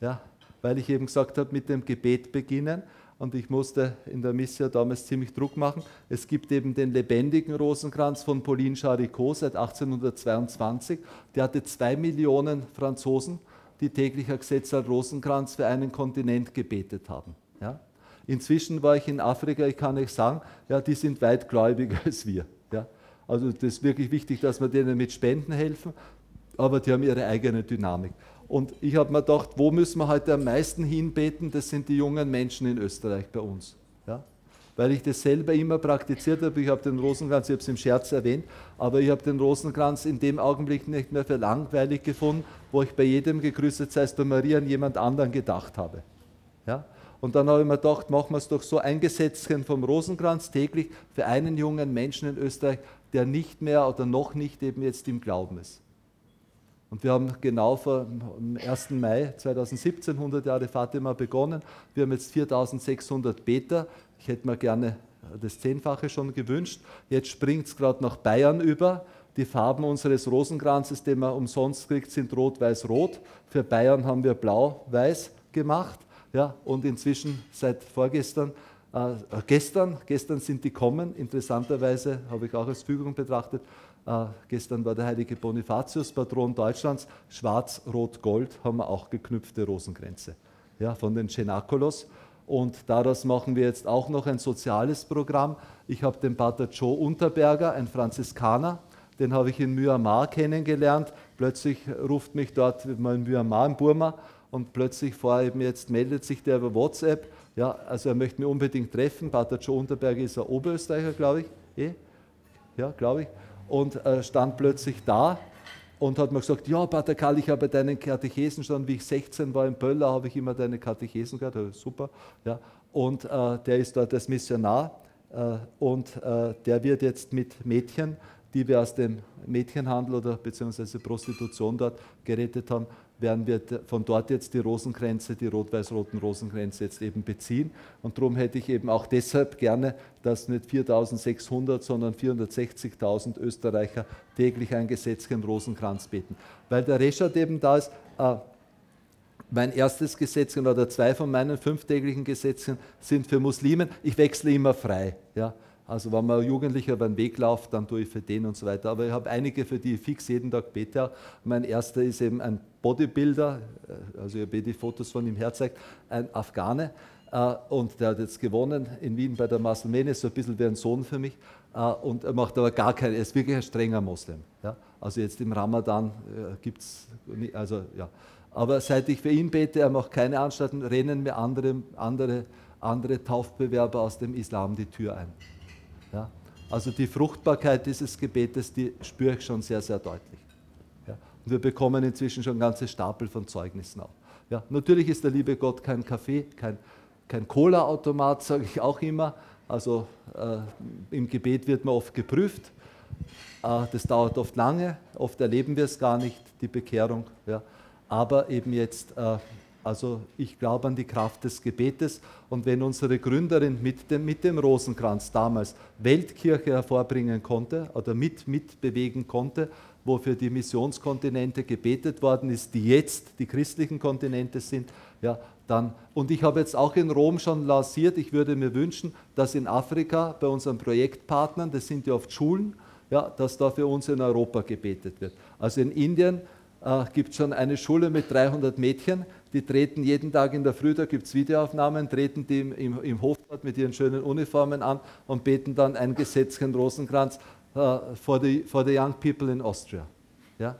ja, weil ich eben gesagt habe, mit dem Gebet beginnen und ich musste in der Mission damals ziemlich Druck machen. Es gibt eben den lebendigen Rosenkranz von Pauline Charicot seit 1822. Der hatte zwei Millionen Franzosen, die täglich ein Gesetz als Rosenkranz für einen Kontinent gebetet haben. Ja? Inzwischen war ich in Afrika, ich kann euch sagen, ja, die sind weit gläubiger als wir. Ja? Also das ist wirklich wichtig, dass wir denen mit Spenden helfen, aber die haben ihre eigene Dynamik. Und ich habe mir gedacht, wo müssen wir heute am meisten hinbeten? Das sind die jungen Menschen in Österreich bei uns. Ja? Weil ich das selber immer praktiziert habe. Ich habe den Rosenkranz, ich habe es im Scherz erwähnt, aber ich habe den Rosenkranz in dem Augenblick nicht mehr für langweilig gefunden, wo ich bei jedem gegrüßet seist du Maria an jemand anderen gedacht habe. Ja? Und dann habe ich mir gedacht, machen wir es doch so ein Gesetzchen vom Rosenkranz täglich für einen jungen Menschen in Österreich, der nicht mehr oder noch nicht eben jetzt im Glauben ist. Und wir haben genau vor dem 1. Mai 2017, 100 Jahre Fatima, begonnen. Wir haben jetzt 4600 Beter. Ich hätte mir gerne das Zehnfache schon gewünscht. Jetzt springt es gerade nach Bayern über. Die Farben unseres Rosenkranzes, den man umsonst kriegt, sind rot-weiß-rot. Für Bayern haben wir blau-weiß gemacht. Ja, und inzwischen seit vorgestern, äh, gestern, gestern sind die kommen. Interessanterweise habe ich auch als Fügung betrachtet, äh, gestern war der heilige Bonifatius, Patron Deutschlands. Schwarz, Rot, Gold haben wir auch geknüpfte Rosenkränze ja, von den Cenacolos. Und daraus machen wir jetzt auch noch ein soziales Programm. Ich habe den Pater Joe Unterberger, ein Franziskaner, den habe ich in Myanmar kennengelernt. Plötzlich ruft mich dort mal in Myanmar, in Burma, und plötzlich vor eben jetzt meldet sich der über WhatsApp. Ja, also er möchte mich unbedingt treffen. Pater Joe Unterberger ist ein Oberösterreicher, glaube ich. Eh? Ja, glaube ich und äh, stand plötzlich da und hat mir gesagt, ja, Pater Karl, ich habe deinen Katechesen schon, wie ich 16 war in Böller, habe ich immer deine Katechesen gehört, ja, super. Ja. Und äh, der ist dort als Missionar äh, und äh, der wird jetzt mit Mädchen, die wir aus dem Mädchenhandel oder beziehungsweise Prostitution dort gerettet haben, werden wir von dort jetzt die Rosenkränze, die rot-weiß-roten Rosenkränze jetzt eben beziehen. Und darum hätte ich eben auch deshalb gerne, dass nicht 4.600, sondern 460.000 Österreicher täglich ein gesetzlichen Rosenkranz beten. Weil der Reschat eben da ist, äh, mein erstes Gesetzchen oder zwei von meinen fünftäglichen Gesetzen sind für Muslimen. Ich wechsle immer frei. Ja. Also wenn man Jugendlicher über den Weg läuft, dann tue ich für den und so weiter. Aber ich habe einige, für die ich fix jeden Tag bete. Mein erster ist eben ein Bodybuilder, äh, also ich habe die Fotos von ihm herzeigt, ein Afghane. Äh, und der hat jetzt gewonnen in Wien bei der Musselmene, so ein bisschen wie ein Sohn für mich. Äh, und er macht aber gar keinen, er ist wirklich ein strenger Moslem. Also jetzt im Ramadan gibt es, also ja. Aber seit ich für ihn bete, er macht keine Anstalten, rennen mir andere, andere andere Taufbewerber aus dem Islam die Tür ein. Ja? Also die Fruchtbarkeit dieses Gebetes, die spüre ich schon sehr, sehr deutlich. Ja? Und wir bekommen inzwischen schon ganze Stapel von Zeugnissen auch. Ja? Natürlich ist der liebe Gott kein Kaffee, kein, kein Cola-Automat, <laughs> sage ich auch immer. Also äh, im Gebet wird man oft geprüft. Äh, das dauert oft lange, oft erleben wir es gar nicht, die Bekehrung. Ja. Aber eben jetzt, äh, also ich glaube an die Kraft des Gebetes. Und wenn unsere Gründerin mit dem, mit dem Rosenkranz damals Weltkirche hervorbringen konnte oder mit, mitbewegen konnte, wo für die Missionskontinente gebetet worden ist, die jetzt die christlichen Kontinente sind, ja, dann, und ich habe jetzt auch in Rom schon lanciert, ich würde mir wünschen, dass in Afrika bei unseren Projektpartnern, das sind ja oft Schulen, ja, dass da für uns in Europa gebetet wird. Also in Indien äh, gibt es schon eine Schule mit 300 Mädchen, die treten jeden Tag in der Früh, da gibt es Videoaufnahmen, treten die im, im, im Hofbad mit ihren schönen Uniformen an und beten dann ein Gesetzchen Rosenkranz äh, for, the, the young people in Austria. Ja?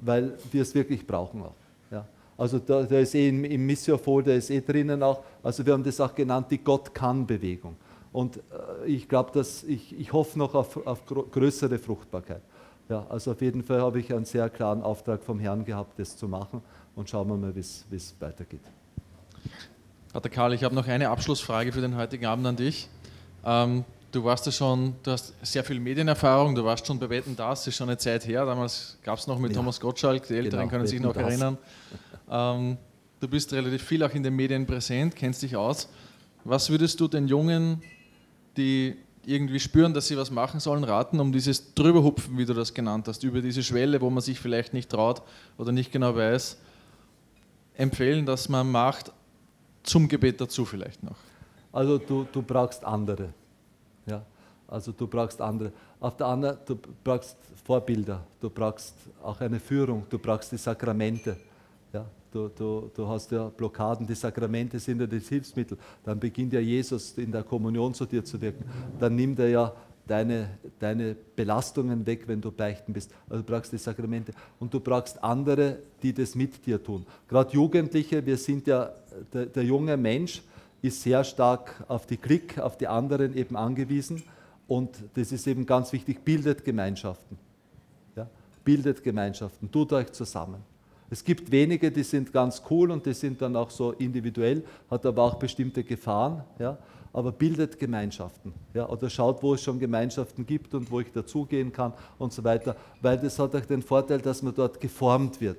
Weil wir es wirklich brauchen auch. Ja? Also da, da ist eh im, im Missio-Folder ist eh drinnen auch, also wir haben das auch genannt, die Gott-kann-Bewegung. Und äh, ich glaube, dass ich, ich hoffe noch auf, auf größere Fruchtbarkeit. Ja, also auf jeden Fall habe ich einen sehr klaren Auftrag vom Herrn gehabt, das zu machen und schauen wir mal, wie es weitergeht. Pater Karl, ich habe noch eine Abschlussfrage für den heutigen Abend an dich. Ähm, du warst ja schon, du hast sehr viel Medienerfahrung, du warst schon bei Wetten das, ist schon eine Zeit her, damals gab es noch mit ja. Thomas Gottschalk, die Älteren genau, können sich noch das. erinnern. Ähm, du bist relativ viel auch in den Medien präsent, kennst dich aus. Was würdest du den jungen die irgendwie spüren, dass sie was machen sollen, raten, um dieses Drüberhupfen, wie du das genannt hast, über diese Schwelle, wo man sich vielleicht nicht traut oder nicht genau weiß, empfehlen, dass man macht, zum Gebet dazu vielleicht noch? Also du, du brauchst andere. Ja? Also du brauchst andere. Auf der anderen, du brauchst Vorbilder, du brauchst auch eine Führung, du brauchst die Sakramente. Ja? Du, du, du hast ja Blockaden, die Sakramente sind ja das Hilfsmittel. Dann beginnt ja Jesus in der Kommunion zu dir zu wirken. Dann nimmt er ja deine, deine Belastungen weg, wenn du beichten bist. Also du brauchst die Sakramente. Und du brauchst andere, die das mit dir tun. Gerade Jugendliche, wir sind ja, der, der junge Mensch ist sehr stark auf die Klick, auf die anderen eben angewiesen. Und das ist eben ganz wichtig, bildet Gemeinschaften. Ja? Bildet Gemeinschaften, tut euch zusammen. Es gibt wenige, die sind ganz cool und die sind dann auch so individuell, hat aber auch bestimmte Gefahren, ja, aber bildet Gemeinschaften ja, oder schaut, wo es schon Gemeinschaften gibt und wo ich dazugehen kann und so weiter, weil das hat auch den Vorteil, dass man dort geformt wird.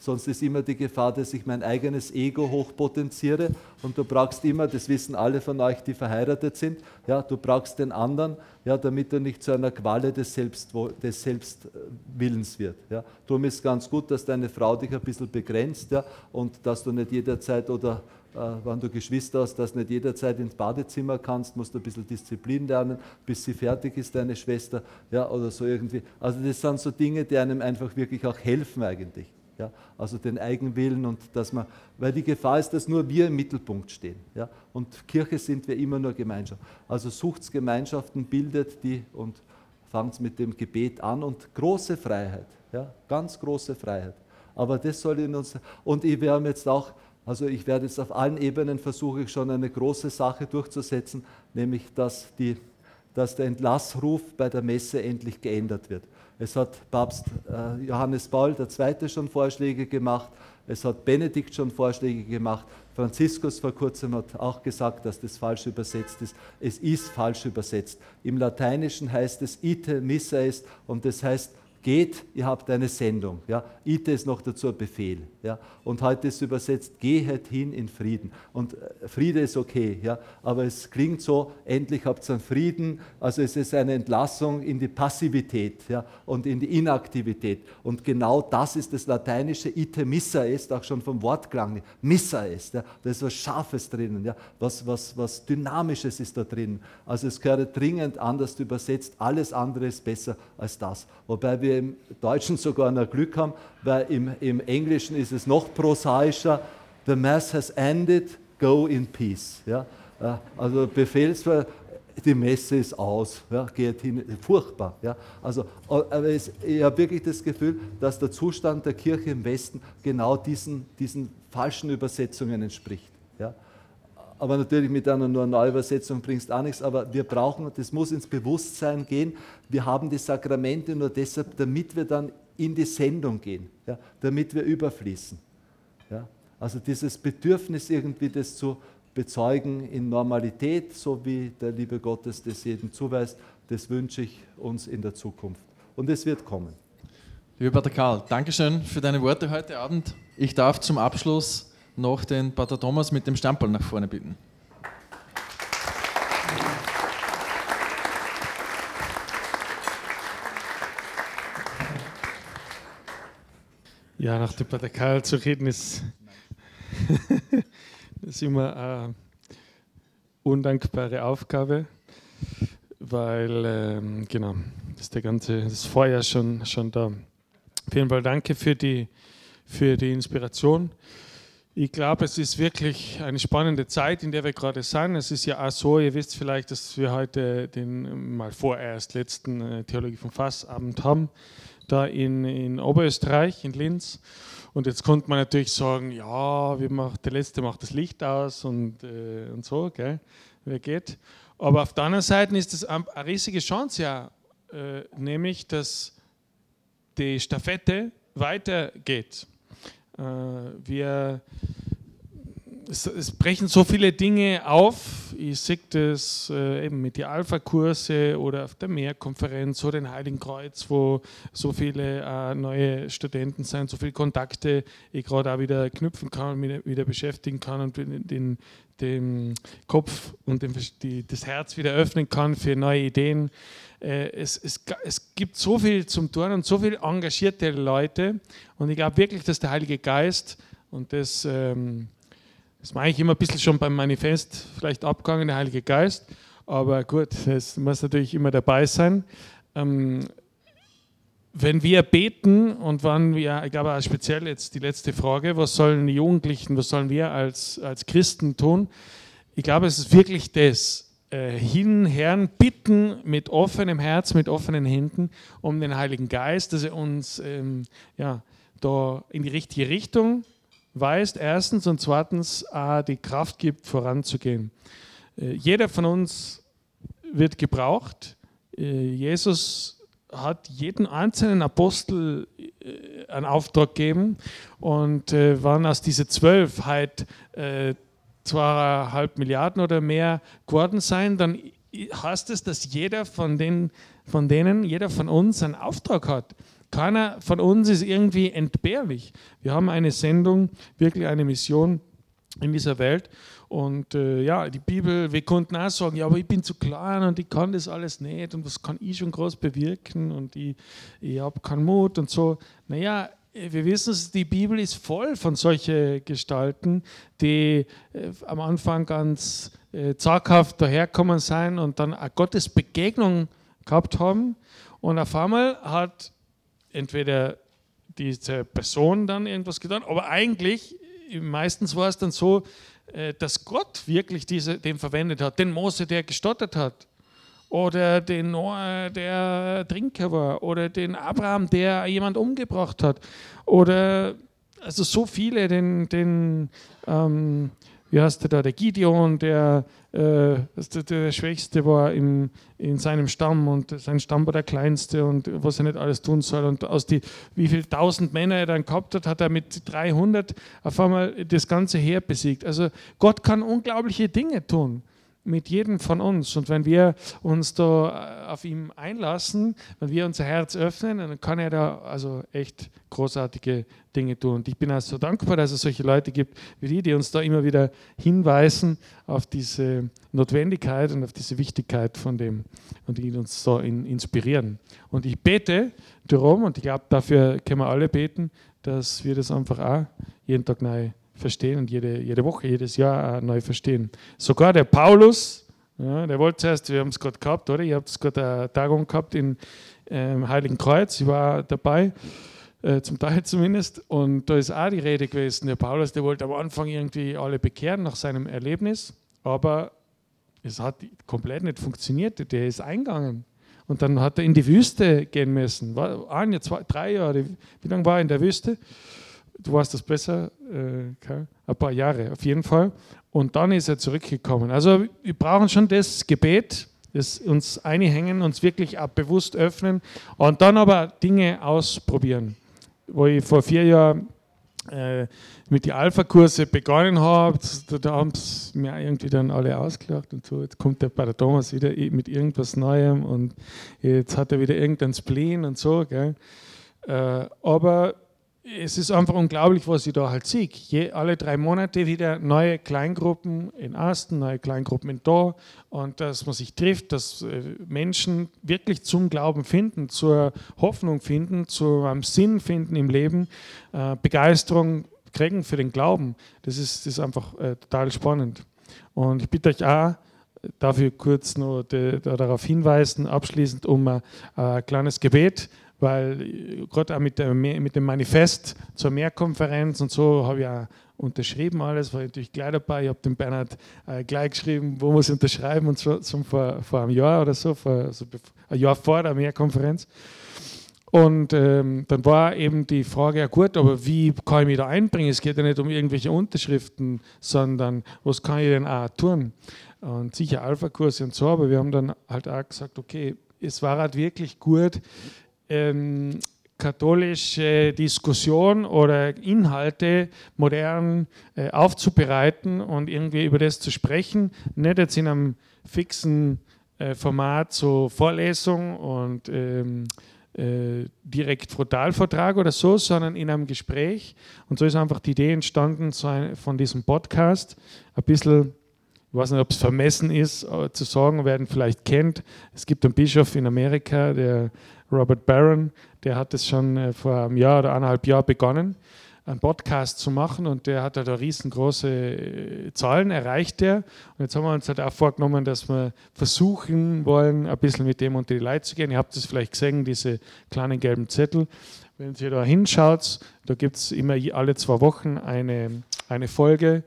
Sonst ist immer die Gefahr, dass ich mein eigenes Ego hochpotenziere und du brauchst immer, das wissen alle von euch, die verheiratet sind, ja, du brauchst den anderen, ja, damit er nicht zu einer Qualle des, Selbst, des Selbstwillens wird. Ja. Darum ist ganz gut, dass deine Frau dich ein bisschen begrenzt ja, und dass du nicht jederzeit oder wenn du Geschwister hast, dass nicht jederzeit ins Badezimmer kannst, musst du ein bisschen Disziplin lernen, bis sie fertig ist, deine Schwester, ja, oder so irgendwie. Also das sind so Dinge, die einem einfach wirklich auch helfen eigentlich. Ja? Also den Eigenwillen und dass man, weil die Gefahr ist, dass nur wir im Mittelpunkt stehen. Ja? Und Kirche sind wir immer nur Gemeinschaft. Also sucht Gemeinschaften, bildet die und fangt mit dem Gebet an und große Freiheit, ja? ganz große Freiheit. Aber das soll in uns, und ich werde jetzt auch, also ich werde jetzt auf allen Ebenen versuche ich schon eine große Sache durchzusetzen, nämlich dass, die, dass der Entlassruf bei der Messe endlich geändert wird. Es hat Papst äh, Johannes Paul II. schon Vorschläge gemacht. Es hat Benedikt schon Vorschläge gemacht. Franziskus vor kurzem hat auch gesagt, dass das falsch übersetzt ist. Es ist falsch übersetzt. Im Lateinischen heißt es ite missa est und das heißt geht, ihr habt eine Sendung. Ja. Ite ist noch dazu ein Befehl. Ja. Und heute ist übersetzt, gehet hin in Frieden. Und äh, Friede ist okay, ja. aber es klingt so, endlich habt ihr einen Frieden. Also es ist eine Entlassung in die Passivität ja, und in die Inaktivität. Und genau das ist das lateinische ite missa est, auch schon vom Wortklang. Missa est, ja. da ist was Scharfes drinnen, ja. was, was, was Dynamisches ist da drin. Also es gehört dringend anders übersetzt, alles andere ist besser als das. Wobei wir wir im Deutschen sogar noch Glück haben, weil im, im Englischen ist es noch prosaischer. The Mass has ended, go in peace. Ja? Also Befehlsver die Messe ist aus, ja, geht hin, furchtbar. Ja. Also, aber es, ich habe wirklich das Gefühl, dass der Zustand der Kirche im Westen genau diesen, diesen falschen Übersetzungen entspricht. Aber natürlich mit einer nur Neuübersetzung bringst auch nichts, aber wir brauchen, das muss ins Bewusstsein gehen, wir haben die Sakramente nur deshalb, damit wir dann in die Sendung gehen, ja, damit wir überfließen. Ja. Also dieses Bedürfnis irgendwie das zu bezeugen in Normalität, so wie der liebe Gottes das jedem zuweist, das wünsche ich uns in der Zukunft. Und es wird kommen. Lieber Pater Karl, Dankeschön für deine Worte heute Abend. Ich darf zum Abschluss noch den Pater Thomas mit dem Stammball nach vorne bitten. Ja, nach dem Pater Karl zu reden ist, <laughs> ist immer eine undankbare Aufgabe, weil, ähm, genau, ist der ganze, das Feuer schon, schon da. Auf jeden Fall danke für die, für die Inspiration. Ich glaube, es ist wirklich eine spannende Zeit, in der wir gerade sind. Es ist ja auch so, ihr wisst vielleicht, dass wir heute den mal vorerst letzten äh, Theologie vom Fassabend haben, da in, in Oberösterreich, in Linz. Und jetzt konnte man natürlich sagen, ja, wie macht, der Letzte macht das Licht aus und, äh, und so, gell? wer geht. Aber auf der anderen Seite ist das eine riesige Chance ja, äh, nämlich, dass die Staffette weitergeht. Äh, wir, es, es, brechen so viele Dinge auf. Ich sehe das äh, eben mit den Alpha-Kurse oder auf der Mehrkonferenz oder dem Heiligen Kreuz, wo so viele äh, neue Studenten sind, so viele Kontakte ich gerade auch wieder knüpfen kann, wieder, wieder beschäftigen kann und den, den Kopf und den, die, das Herz wieder öffnen kann für neue Ideen. Äh, es, es, es gibt so viel zum Tun und so viele engagierte Leute. Und ich glaube wirklich, dass der Heilige Geist, und das, ähm, das mache ich immer ein bisschen schon beim Manifest, vielleicht abgegangen, der Heilige Geist. Aber gut, es muss natürlich immer dabei sein. Ähm, wenn wir beten und wann wir, ich glaube auch speziell jetzt die letzte Frage, was sollen die Jugendlichen, was sollen wir als, als Christen tun? Ich glaube, es ist wirklich das, äh, hin, Herrn, bitten mit offenem Herz, mit offenen Händen um den Heiligen Geist, dass er uns ähm, ja, da in die richtige Richtung weist, erstens, und zweitens äh, die Kraft gibt, voranzugehen. Äh, jeder von uns wird gebraucht. Äh, Jesus hat jeden einzelnen Apostel äh, einen Auftrag gegeben und äh, waren aus diesen zwölf halt zweieinhalb Milliarden oder mehr geworden sein, dann heißt es, dass jeder von, den, von denen, jeder von uns einen Auftrag hat. Keiner von uns ist irgendwie entbehrlich. Wir haben eine Sendung, wirklich eine Mission in dieser Welt. Und äh, ja, die Bibel, wir konnten auch sagen, ja, aber ich bin zu klein und ich kann das alles nicht und was kann ich schon groß bewirken und ich, ich habe keinen Mut und so. Naja, wir wissen es, die Bibel ist voll von solchen Gestalten, die äh, am Anfang ganz äh, zaghaft daherkommen sein und dann eine Gottes Begegnung gehabt haben. Und auf einmal hat entweder diese Person dann irgendwas getan, aber eigentlich, meistens war es dann so, äh, dass Gott wirklich diese, den verwendet hat, den Mose, der gestottert hat oder den Noah, der Trinker war, oder den Abraham, der jemand umgebracht hat, oder also so viele, den, den ähm, wie heißt der da, der Gideon, der, äh, der, der Schwächste war im, in seinem Stamm und sein Stamm war der kleinste und was er nicht alles tun soll. Und aus die, wie viele tausend Männer er dann gehabt hat, hat er mit 300 auf einmal das ganze Heer besiegt. Also Gott kann unglaubliche Dinge tun mit jedem von uns. Und wenn wir uns da äh, auf ihn einlassen, wenn wir unser Herz öffnen, dann kann er da also echt großartige Dinge tun. Und ich bin also dankbar, dass es solche Leute gibt wie die, die uns da immer wieder hinweisen auf diese Notwendigkeit und auf diese Wichtigkeit von dem und die uns so inspirieren. Und ich bete darum, und ich glaube, dafür können wir alle beten, dass wir das einfach auch jeden Tag neu verstehen und jede, jede Woche, jedes Jahr neu verstehen. Sogar der Paulus, ja, der wollte zuerst, wir haben es gerade gehabt, oder? Ihr habt es gerade eine Tagung gehabt in ähm, Heiligen Kreuz, ich war dabei, äh, zum Teil zumindest, und da ist auch die Rede gewesen. Der Paulus, der wollte am Anfang irgendwie alle bekehren nach seinem Erlebnis, aber es hat komplett nicht funktioniert, der ist eingegangen. Und dann hat er in die Wüste gehen müssen. Ein Jahr, zwei, drei Jahre. Wie lange war er in der Wüste? du weißt das besser, äh, ein paar Jahre auf jeden Fall. Und dann ist er zurückgekommen. Also wir brauchen schon das Gebet, das uns einhängen, uns wirklich auch bewusst öffnen und dann aber Dinge ausprobieren. Wo ich vor vier Jahren äh, mit den Alpha-Kurse begonnen habe, da, haben es mir irgendwie dann alle ausgelacht und so. Jetzt kommt der der Thomas wieder mit irgendwas Neuem und jetzt hat er wieder irgendein Spleen und so. Gell. Äh, aber es ist einfach unglaublich, was ich da halt sehe. Je, alle drei Monate wieder neue Kleingruppen in Asten, neue Kleingruppen in Da und dass man sich trifft, dass äh, Menschen wirklich zum Glauben finden, zur Hoffnung finden, zu einem Sinn finden im Leben, äh, Begeisterung kriegen für den Glauben. Das ist, das ist einfach äh, total spannend. Und ich bitte euch auch, dafür kurz de, darauf hinweisen, abschließend um ein kleines Gebet weil gerade auch mit, der, mit dem Manifest zur Mehrkonferenz und so habe ich auch unterschrieben alles, war natürlich gleich dabei. Ich habe dem Bernhard äh, gleich geschrieben, wo muss ich unterschreiben und so, so vor, vor einem Jahr oder so, vor, also ein Jahr vor der Mehrkonferenz. Und ähm, dann war eben die Frage, ja gut, aber wie kann ich mich da einbringen? Es geht ja nicht um irgendwelche Unterschriften, sondern was kann ich denn auch tun? Und sicher Alpha-Kurse und so, aber wir haben dann halt auch gesagt, okay, es war halt wirklich gut, ähm, katholische Diskussion oder Inhalte modern äh, aufzubereiten und irgendwie über das zu sprechen. Nicht jetzt in einem fixen äh, Format, so Vorlesung und ähm, äh, direkt Frontalvortrag oder so, sondern in einem Gespräch. Und so ist einfach die Idee entstanden ein, von diesem Podcast. Ein bisschen, ich weiß nicht, ob es vermessen ist, äh, zu sagen, wer ihn vielleicht kennt. Es gibt einen Bischof in Amerika, der Robert Barron, der hat es schon äh, vor einem Jahr oder eineinhalb Jahren begonnen, einen Podcast zu machen und der hat da riesengroße äh, Zahlen erreicht. Der. Und jetzt haben wir uns halt auch vorgenommen, dass wir versuchen wollen, ein bisschen mit dem unter die Leute zu gehen. Ihr habt es vielleicht gesehen, diese kleinen gelben Zettel. Wenn ihr da hinschaut, da gibt es immer alle zwei Wochen eine, eine Folge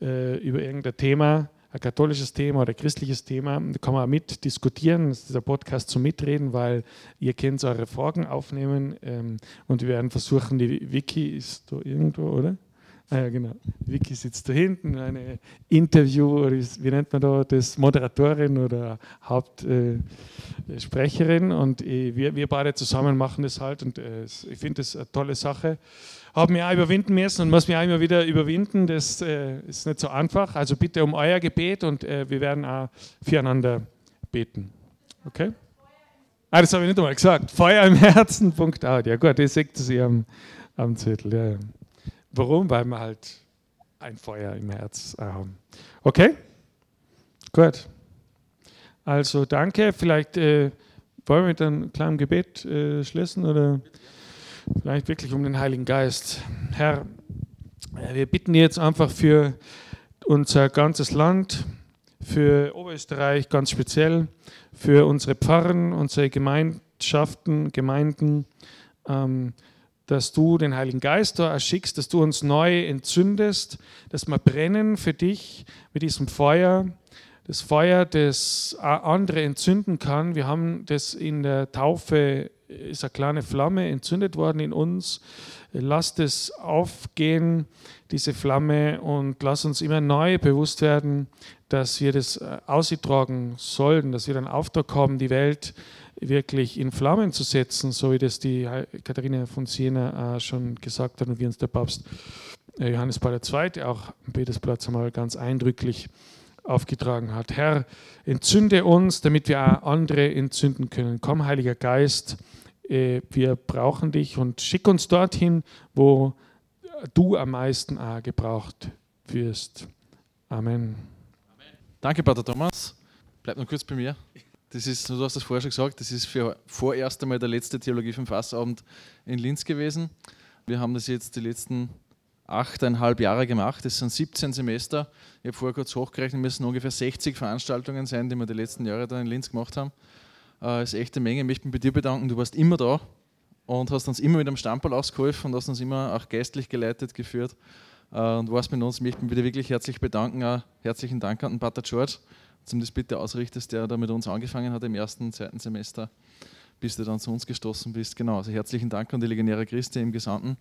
äh, über irgendein Thema ein katholisches Thema oder ein christliches Thema, da kann man mit diskutieren. Das ist der Podcast zum Mitreden, weil ihr könnt eure Fragen aufnehmen ähm, und wir werden versuchen, die Wiki ist da irgendwo, oder? Ah ja, genau. Vicky sitzt da hinten, eine Interview, oder wie nennt man da das, Moderatorin oder Hauptsprecherin. Äh, und äh, wir, wir beide zusammen machen das halt und äh, ich finde das eine tolle Sache habe mich auch überwinden müssen und muss mich auch immer wieder überwinden. Das äh, ist nicht so einfach. Also bitte um euer Gebet und äh, wir werden auch füreinander beten. Okay? Ah, das habe ich nicht einmal gesagt. Feuer im Herzen. Punkt out. Ja gut, das seht ihr am, am Zettel. Ja. Warum? Weil wir halt ein Feuer im Herz haben. Okay? Gut. Also danke. Vielleicht äh, wollen wir mit einem kleinen Gebet äh, schließen oder? Vielleicht wirklich um den Heiligen Geist. Herr, wir bitten jetzt einfach für unser ganzes Land, für Oberösterreich ganz speziell, für unsere Pfarren, unsere Gemeinschaften, Gemeinden, ähm, dass du den Heiligen Geist da erschickst, dass du uns neu entzündest, dass wir brennen für dich mit diesem Feuer, das Feuer, das andere entzünden kann. Wir haben das in der Taufe ist eine kleine Flamme entzündet worden in uns. Lasst es aufgehen, diese Flamme, und lass uns immer neu bewusst werden, dass wir das äh, austragen sollten, dass wir den Auftrag haben, die Welt wirklich in Flammen zu setzen, so wie das die Katharina von Siena äh, schon gesagt hat und wie uns der Papst äh, Johannes Paul II. auch am Petersplatz einmal ganz eindrücklich aufgetragen hat. Herr, entzünde uns, damit wir auch andere entzünden können. Komm, Heiliger Geist, äh, wir brauchen dich und schick uns dorthin, wo du am meisten auch gebraucht wirst. Amen. Danke, Pater Thomas. Bleib noch kurz bei mir. Das ist, du hast das vorher schon gesagt, das ist für vorerst einmal der letzte Theologie vom Fassabend in Linz gewesen. Wir haben das jetzt die letzten achteinhalb Jahre gemacht. Das sind 17 Semester. Ich habe vorher kurz hochgerechnet, müssen ungefähr 60 Veranstaltungen sein, die wir die letzten Jahre dann in Linz gemacht haben. Das äh, ist echt eine Menge. Ich möchte mich bei dir bedanken. Du warst immer da und hast uns immer mit einem Stamperl ausgeholfen und hast uns immer auch geistlich geleitet, geführt äh, und warst mit uns. Ich möchte mich wieder wirklich herzlich bedanken. Auch herzlichen Dank an den Pater George, du das bitte ausrichtest, der da mit uns angefangen hat im ersten, zweiten Semester. bis du dann zu uns gestoßen bist. Genau, also herzlichen Dank an die legendäre Christi im Gesandten,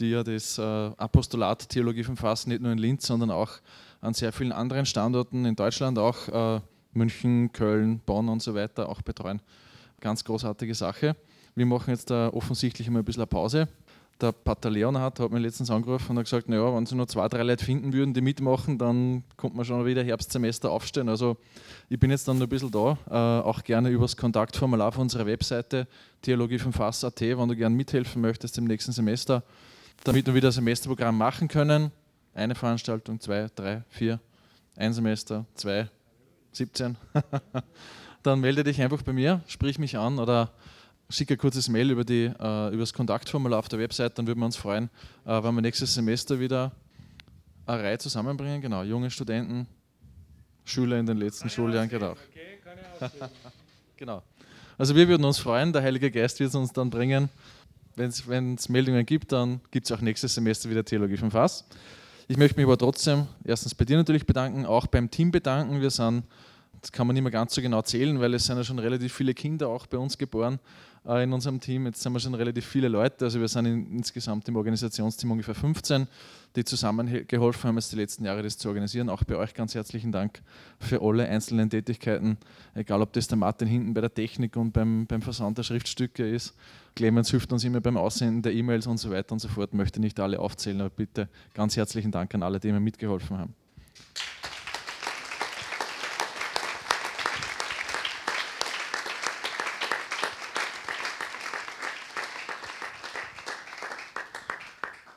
die ja das äh, Apostolat Theologie vom Fass nicht nur in Linz, sondern auch an sehr vielen anderen Standorten in Deutschland, auch äh, München, Köln, Bonn und so weiter, auch betreuen. Ganz großartige Sache. Wir machen jetzt da offensichtlich mal ein bisschen eine Pause. Der Pater Leonhard hat mir letztens angerufen und hat gesagt, naja, wenn sie nur zwei, drei Leute finden würden, die mitmachen, dann kommt man schon wieder Herbstsemester aufstellen. Also ich bin jetzt dann noch ein bisschen da, äh, auch gerne übers Kontaktformular auf unserer Webseite Theologie vom Fass.at, wenn du gerne mithelfen möchtest im nächsten Semester, damit wir wieder ein Semesterprogramm machen können. Eine Veranstaltung, zwei, drei, vier, ein Semester, zwei, 17. <laughs> dann melde dich einfach bei mir, sprich mich an oder schicke ein kurzes Mail über, die, äh, über das Kontaktformular auf der Website, dann würden wir uns freuen, äh, wenn wir nächstes Semester wieder eine Reihe zusammenbringen. Genau, junge Studenten, Schüler in den letzten Schuljahren, genau. <laughs> genau. Also wir würden uns freuen, der Heilige Geist wird es uns dann bringen. Wenn es Meldungen gibt, dann gibt es auch nächstes Semester wieder Theologie vom Fass. Ich möchte mich aber trotzdem erstens bei dir natürlich bedanken, auch beim Team bedanken. Wir sind, das kann man nicht mehr ganz so genau zählen, weil es sind ja schon relativ viele Kinder auch bei uns geboren äh, in unserem Team. Jetzt sind wir schon relativ viele Leute, also wir sind in, insgesamt im Organisationsteam ungefähr 15, die zusammengeholfen haben, es die letzten Jahre das zu organisieren. Auch bei euch ganz herzlichen Dank für alle einzelnen Tätigkeiten, egal ob das der Martin hinten bei der Technik und beim, beim Versand der Schriftstücke ist. Clemens hilft uns immer beim Aussenden der E-Mails und so weiter und so fort. Möchte nicht alle aufzählen, aber bitte ganz herzlichen Dank an alle, die mir mitgeholfen haben.